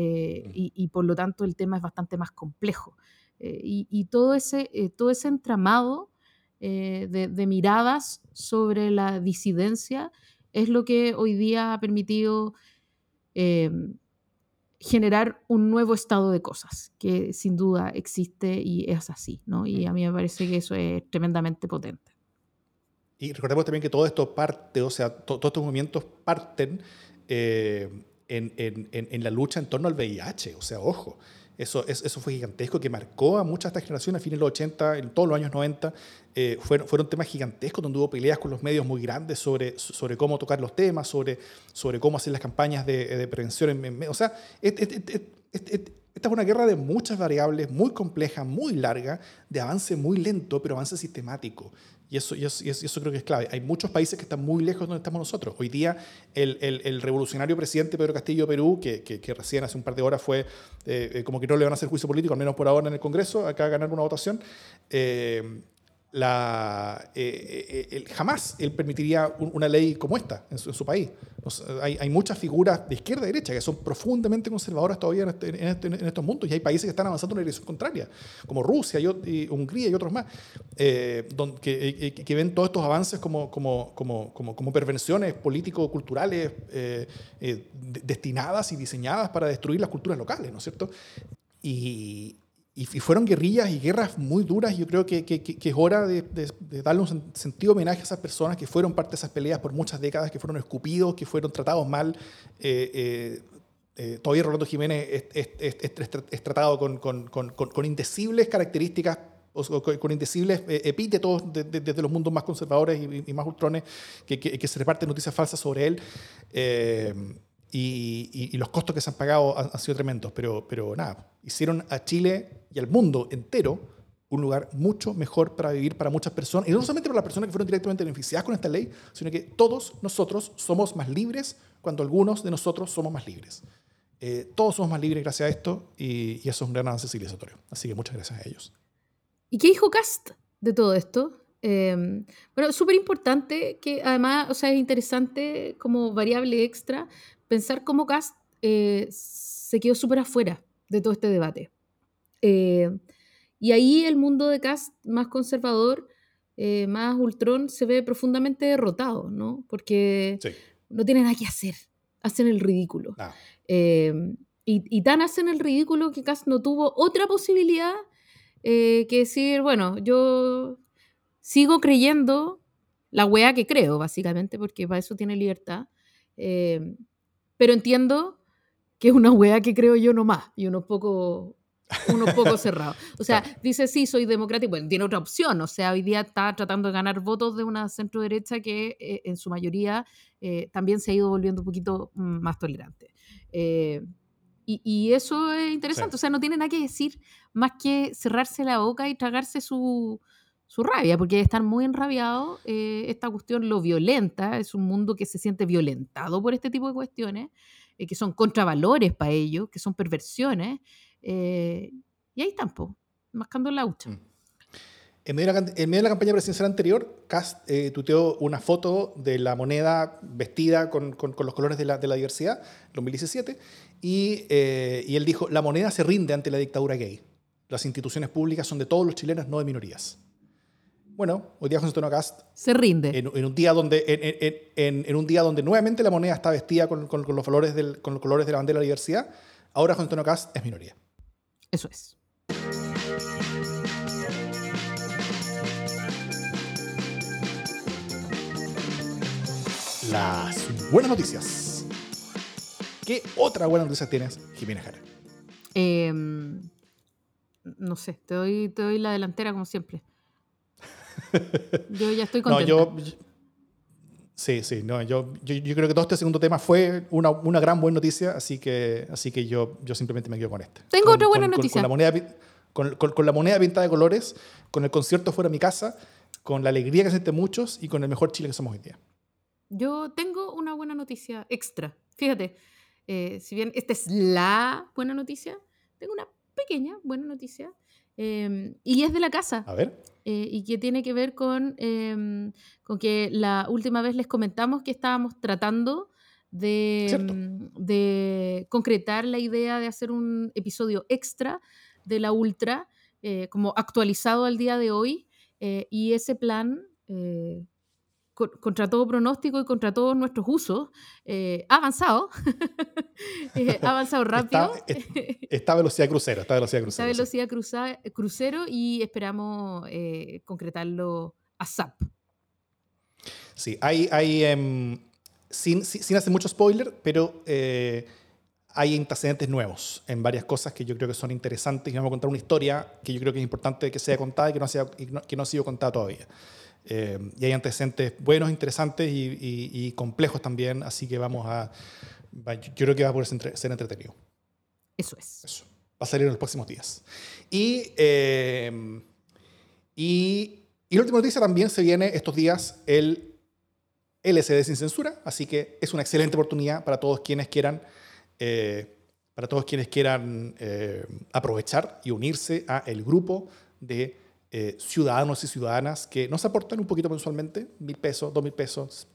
Y, por lo tanto el tema es bastante más complejo. Y, todo, ese, todo ese entramado de, miradas sobre la disidencia es lo que hoy día ha permitido generar un nuevo estado de cosas, que sin duda existe y es así, ¿no? Y a mí me parece que eso es tremendamente potente. Y recordemos también que todo esto parte, o sea, todos estos movimientos parten eh, en, en, en, la lucha en torno al VIH, o sea, ojo, eso, eso fue gigantesco, que marcó a muchas de estas generaciones a fines de los 80, en todos los años 90. Eh, fueron, fueron temas gigantescos donde hubo peleas con los medios muy grandes sobre, sobre cómo tocar los temas, sobre, sobre cómo hacer las campañas de, prevención. En, o sea, esta es una guerra de muchas variables, muy compleja, muy larga, de avance muy lento, pero avance sistemático. Y eso, y eso, eso, creo que es clave. Hay muchos países que están muy lejos de donde estamos nosotros. Hoy día el, el, revolucionario presidente Pedro Castillo de Perú, que, que, recién hace un par de horas fue eh, como que no le van a hacer juicio político, al menos por ahora en el Congreso, acá a ganar una votación, eh, la, eh, eh, jamás él permitiría una ley como esta en su, país. hay, hay, muchas figuras de izquierda y derecha que son profundamente conservadoras todavía en, este, este, en, estos mundos y hay países que están avanzando en una dirección contraria, como Rusia y, Hungría y otros más, eh, donde, que, que, ven todos estos avances como, como, como, como, como político-culturales destinadas y diseñadas para destruir las culturas locales, ¿no es cierto? Y, y, fueron guerrillas y guerras muy duras. Yo creo que, que, es hora de, darle un sentido homenaje a esas personas que fueron parte de esas peleas por muchas décadas, que fueron escupidos, que fueron tratados mal. Eh, eh, eh todavía Rolando Jiménez es, tratado con, con, con, indecibles características o con indecibles epítetos desde los mundos más conservadores y, más ultrones que, que, se reparten noticias falsas sobre él. Eh, y, los costos que se han pagado han, sido tremendos, pero, pero nada, hicieron a Chile y al mundo entero un lugar mucho mejor para vivir para muchas personas, y no solamente para las personas que fueron directamente beneficiadas con esta ley, sino que todos nosotros somos más libres cuando algunos de nosotros somos más libres. Eh, todos somos más libres gracias a esto, y, eso es un gran avance civilizatorio. Así que muchas gracias a ellos. ¿Y qué dijo Cast de todo esto? Eh, bueno, súper importante, que además, o sea, es interesante como variable extra pensar cómo Cast eh, se quedó súper afuera de todo este debate. Eh, y ahí el mundo de Cast más conservador, eh, más ultrón, se ve profundamente derrotado, ¿no? Porque no tienen nada que hacer, hacen el ridículo. Ah. y, tan hacen el ridículo que Cast no tuvo otra posibilidad que decir, bueno, yo sigo creyendo la wea que creo, básicamente, porque para eso tiene libertad pero entiendo que es una wea que creo yo nomás y uno poco, uno poco *laughs* cerrado. O sea, dice sí, soy democrático, bueno, tiene otra opción, o sea, hoy día está tratando de ganar votos de una centro derecha que eh, en su mayoría eh, también se ha ido volviendo un poquito mm, más tolerante. Eh, y, eso es interesante, o sea, no tiene nada que decir más que cerrarse la boca y tragarse su, su rabia, porque estar muy enrabiado, eh, esta cuestión lo violenta, es un mundo que se siente violentado por este tipo de cuestiones, eh, que son contravalores para ellos, que son perversiones, eh, y ahí están, mascando la hucha. Mm. En medio, de la, campaña presidencial anterior, Cast tuteó una foto de la moneda vestida con, los colores de la, de diversidad, en 2017, y, y él dijo, la moneda se rinde ante la dictadura gay. Las instituciones públicas son de todos los chilenos, no de minorías. Bueno, hoy día José Antonio Cast se rinde. En, un día donde, en, un día donde nuevamente la moneda está vestida con, los, colores del, con los colores de la bandera de la diversidad, ahora José Antonio Cast es minoría. Eso es. Las buenas noticias. ¿Qué otra buena noticia tienes, Jimena Jara? Em, no sé, te doy, te doy la delantera como siempre. Yo ya estoy contenta. No, yo, sí, sí, no, yo, yo, yo, creo que todo este segundo tema fue una, una, gran buena noticia, así que, así que yo, yo simplemente me quedo con este. Tengo otra buena noticia. Con, la moneda, con, con, la moneda pintada de colores, con el concierto fuera de mi casa, con la alegría que sienten muchos y con el mejor Chile que somos hoy día. Yo tengo una buena noticia extra. Fíjate, eh, si bien esta es la buena noticia, tengo una pequeña buena noticia Em, y es de la casa. A ver. Eh, y que tiene que ver con, em, con que la última vez les comentamos que estábamos tratando de, em, de, concretar la idea de hacer un episodio extra de la Ultra, eh, como actualizado al día de hoy. Eh, y ese plan contra todo pronóstico y contra todos nuestros usos, eh, ha avanzado, *laughs* eh, ha avanzado rápido. Está, velocidad crucero, está velocidad crucero. Está velocidad crucero y esperamos eh, concretarlo a SAP. Sí, hay, hay em, sin, sin, hacer mucho spoiler, pero hay antecedentes nuevos en varias cosas que yo creo que son interesantes y vamos a contar una historia que yo creo que es importante que sea contada y que no, sea, que no ha sido contada todavía. Eh, y hay antecedentes buenos, interesantes y, complejos también, así que vamos a... Yo creo que va a poder ser entretenido. Eso es. Eso. Va a salir en los próximos días. Y, eh, y, y la última noticia también se viene estos días el LCD sin censura, así que es una excelente oportunidad para todos quienes quieran, eh, para todos quienes quieran aprovechar y unirse a el grupo de eh, ciudadanos y ciudadanas que nos aportan un poquito mensualmente, mil pesos, dos mil pesos,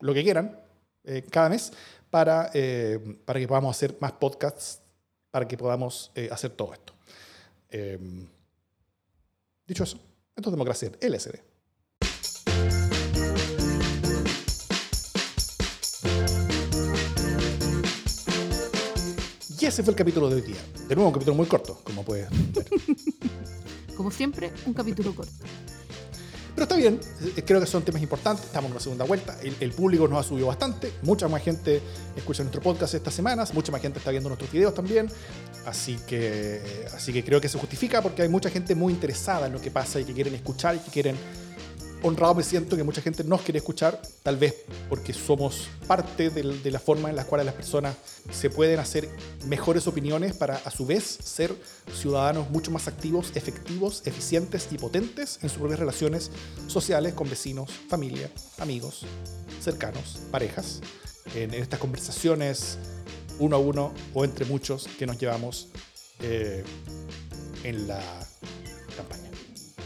lo que quieran, eh, cada mes, para, eh, para que podamos hacer más podcasts, para que podamos hacer todo esto. Em, dicho eso, esto es democracia LSD. Y ese fue el capítulo de hoy día. De nuevo, un capítulo muy corto, como puedes ver. *laughs* Como siempre, un capítulo corto. Pero está bien, eh, creo que son temas importantes, estamos en una segunda vuelta, el, público nos ha subido bastante, mucha más gente escucha nuestro podcast estas semanas, mucha más gente está viendo nuestros videos también, así que, así que creo que se justifica porque hay mucha gente muy interesada en lo que pasa y que quieren escuchar y que quieren honrado me siento que mucha gente nos quiere escuchar, tal vez porque somos parte de, la forma en la cual las personas se pueden hacer mejores opiniones para a su vez ser ciudadanos mucho más activos, efectivos, eficientes y potentes en sus propias relaciones sociales con vecinos, familia, amigos, cercanos, parejas, en, estas conversaciones uno a uno o entre muchos que nos llevamos eh, en la campaña.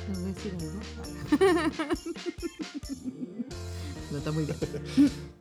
*laughs* No está muy bien. *laughs*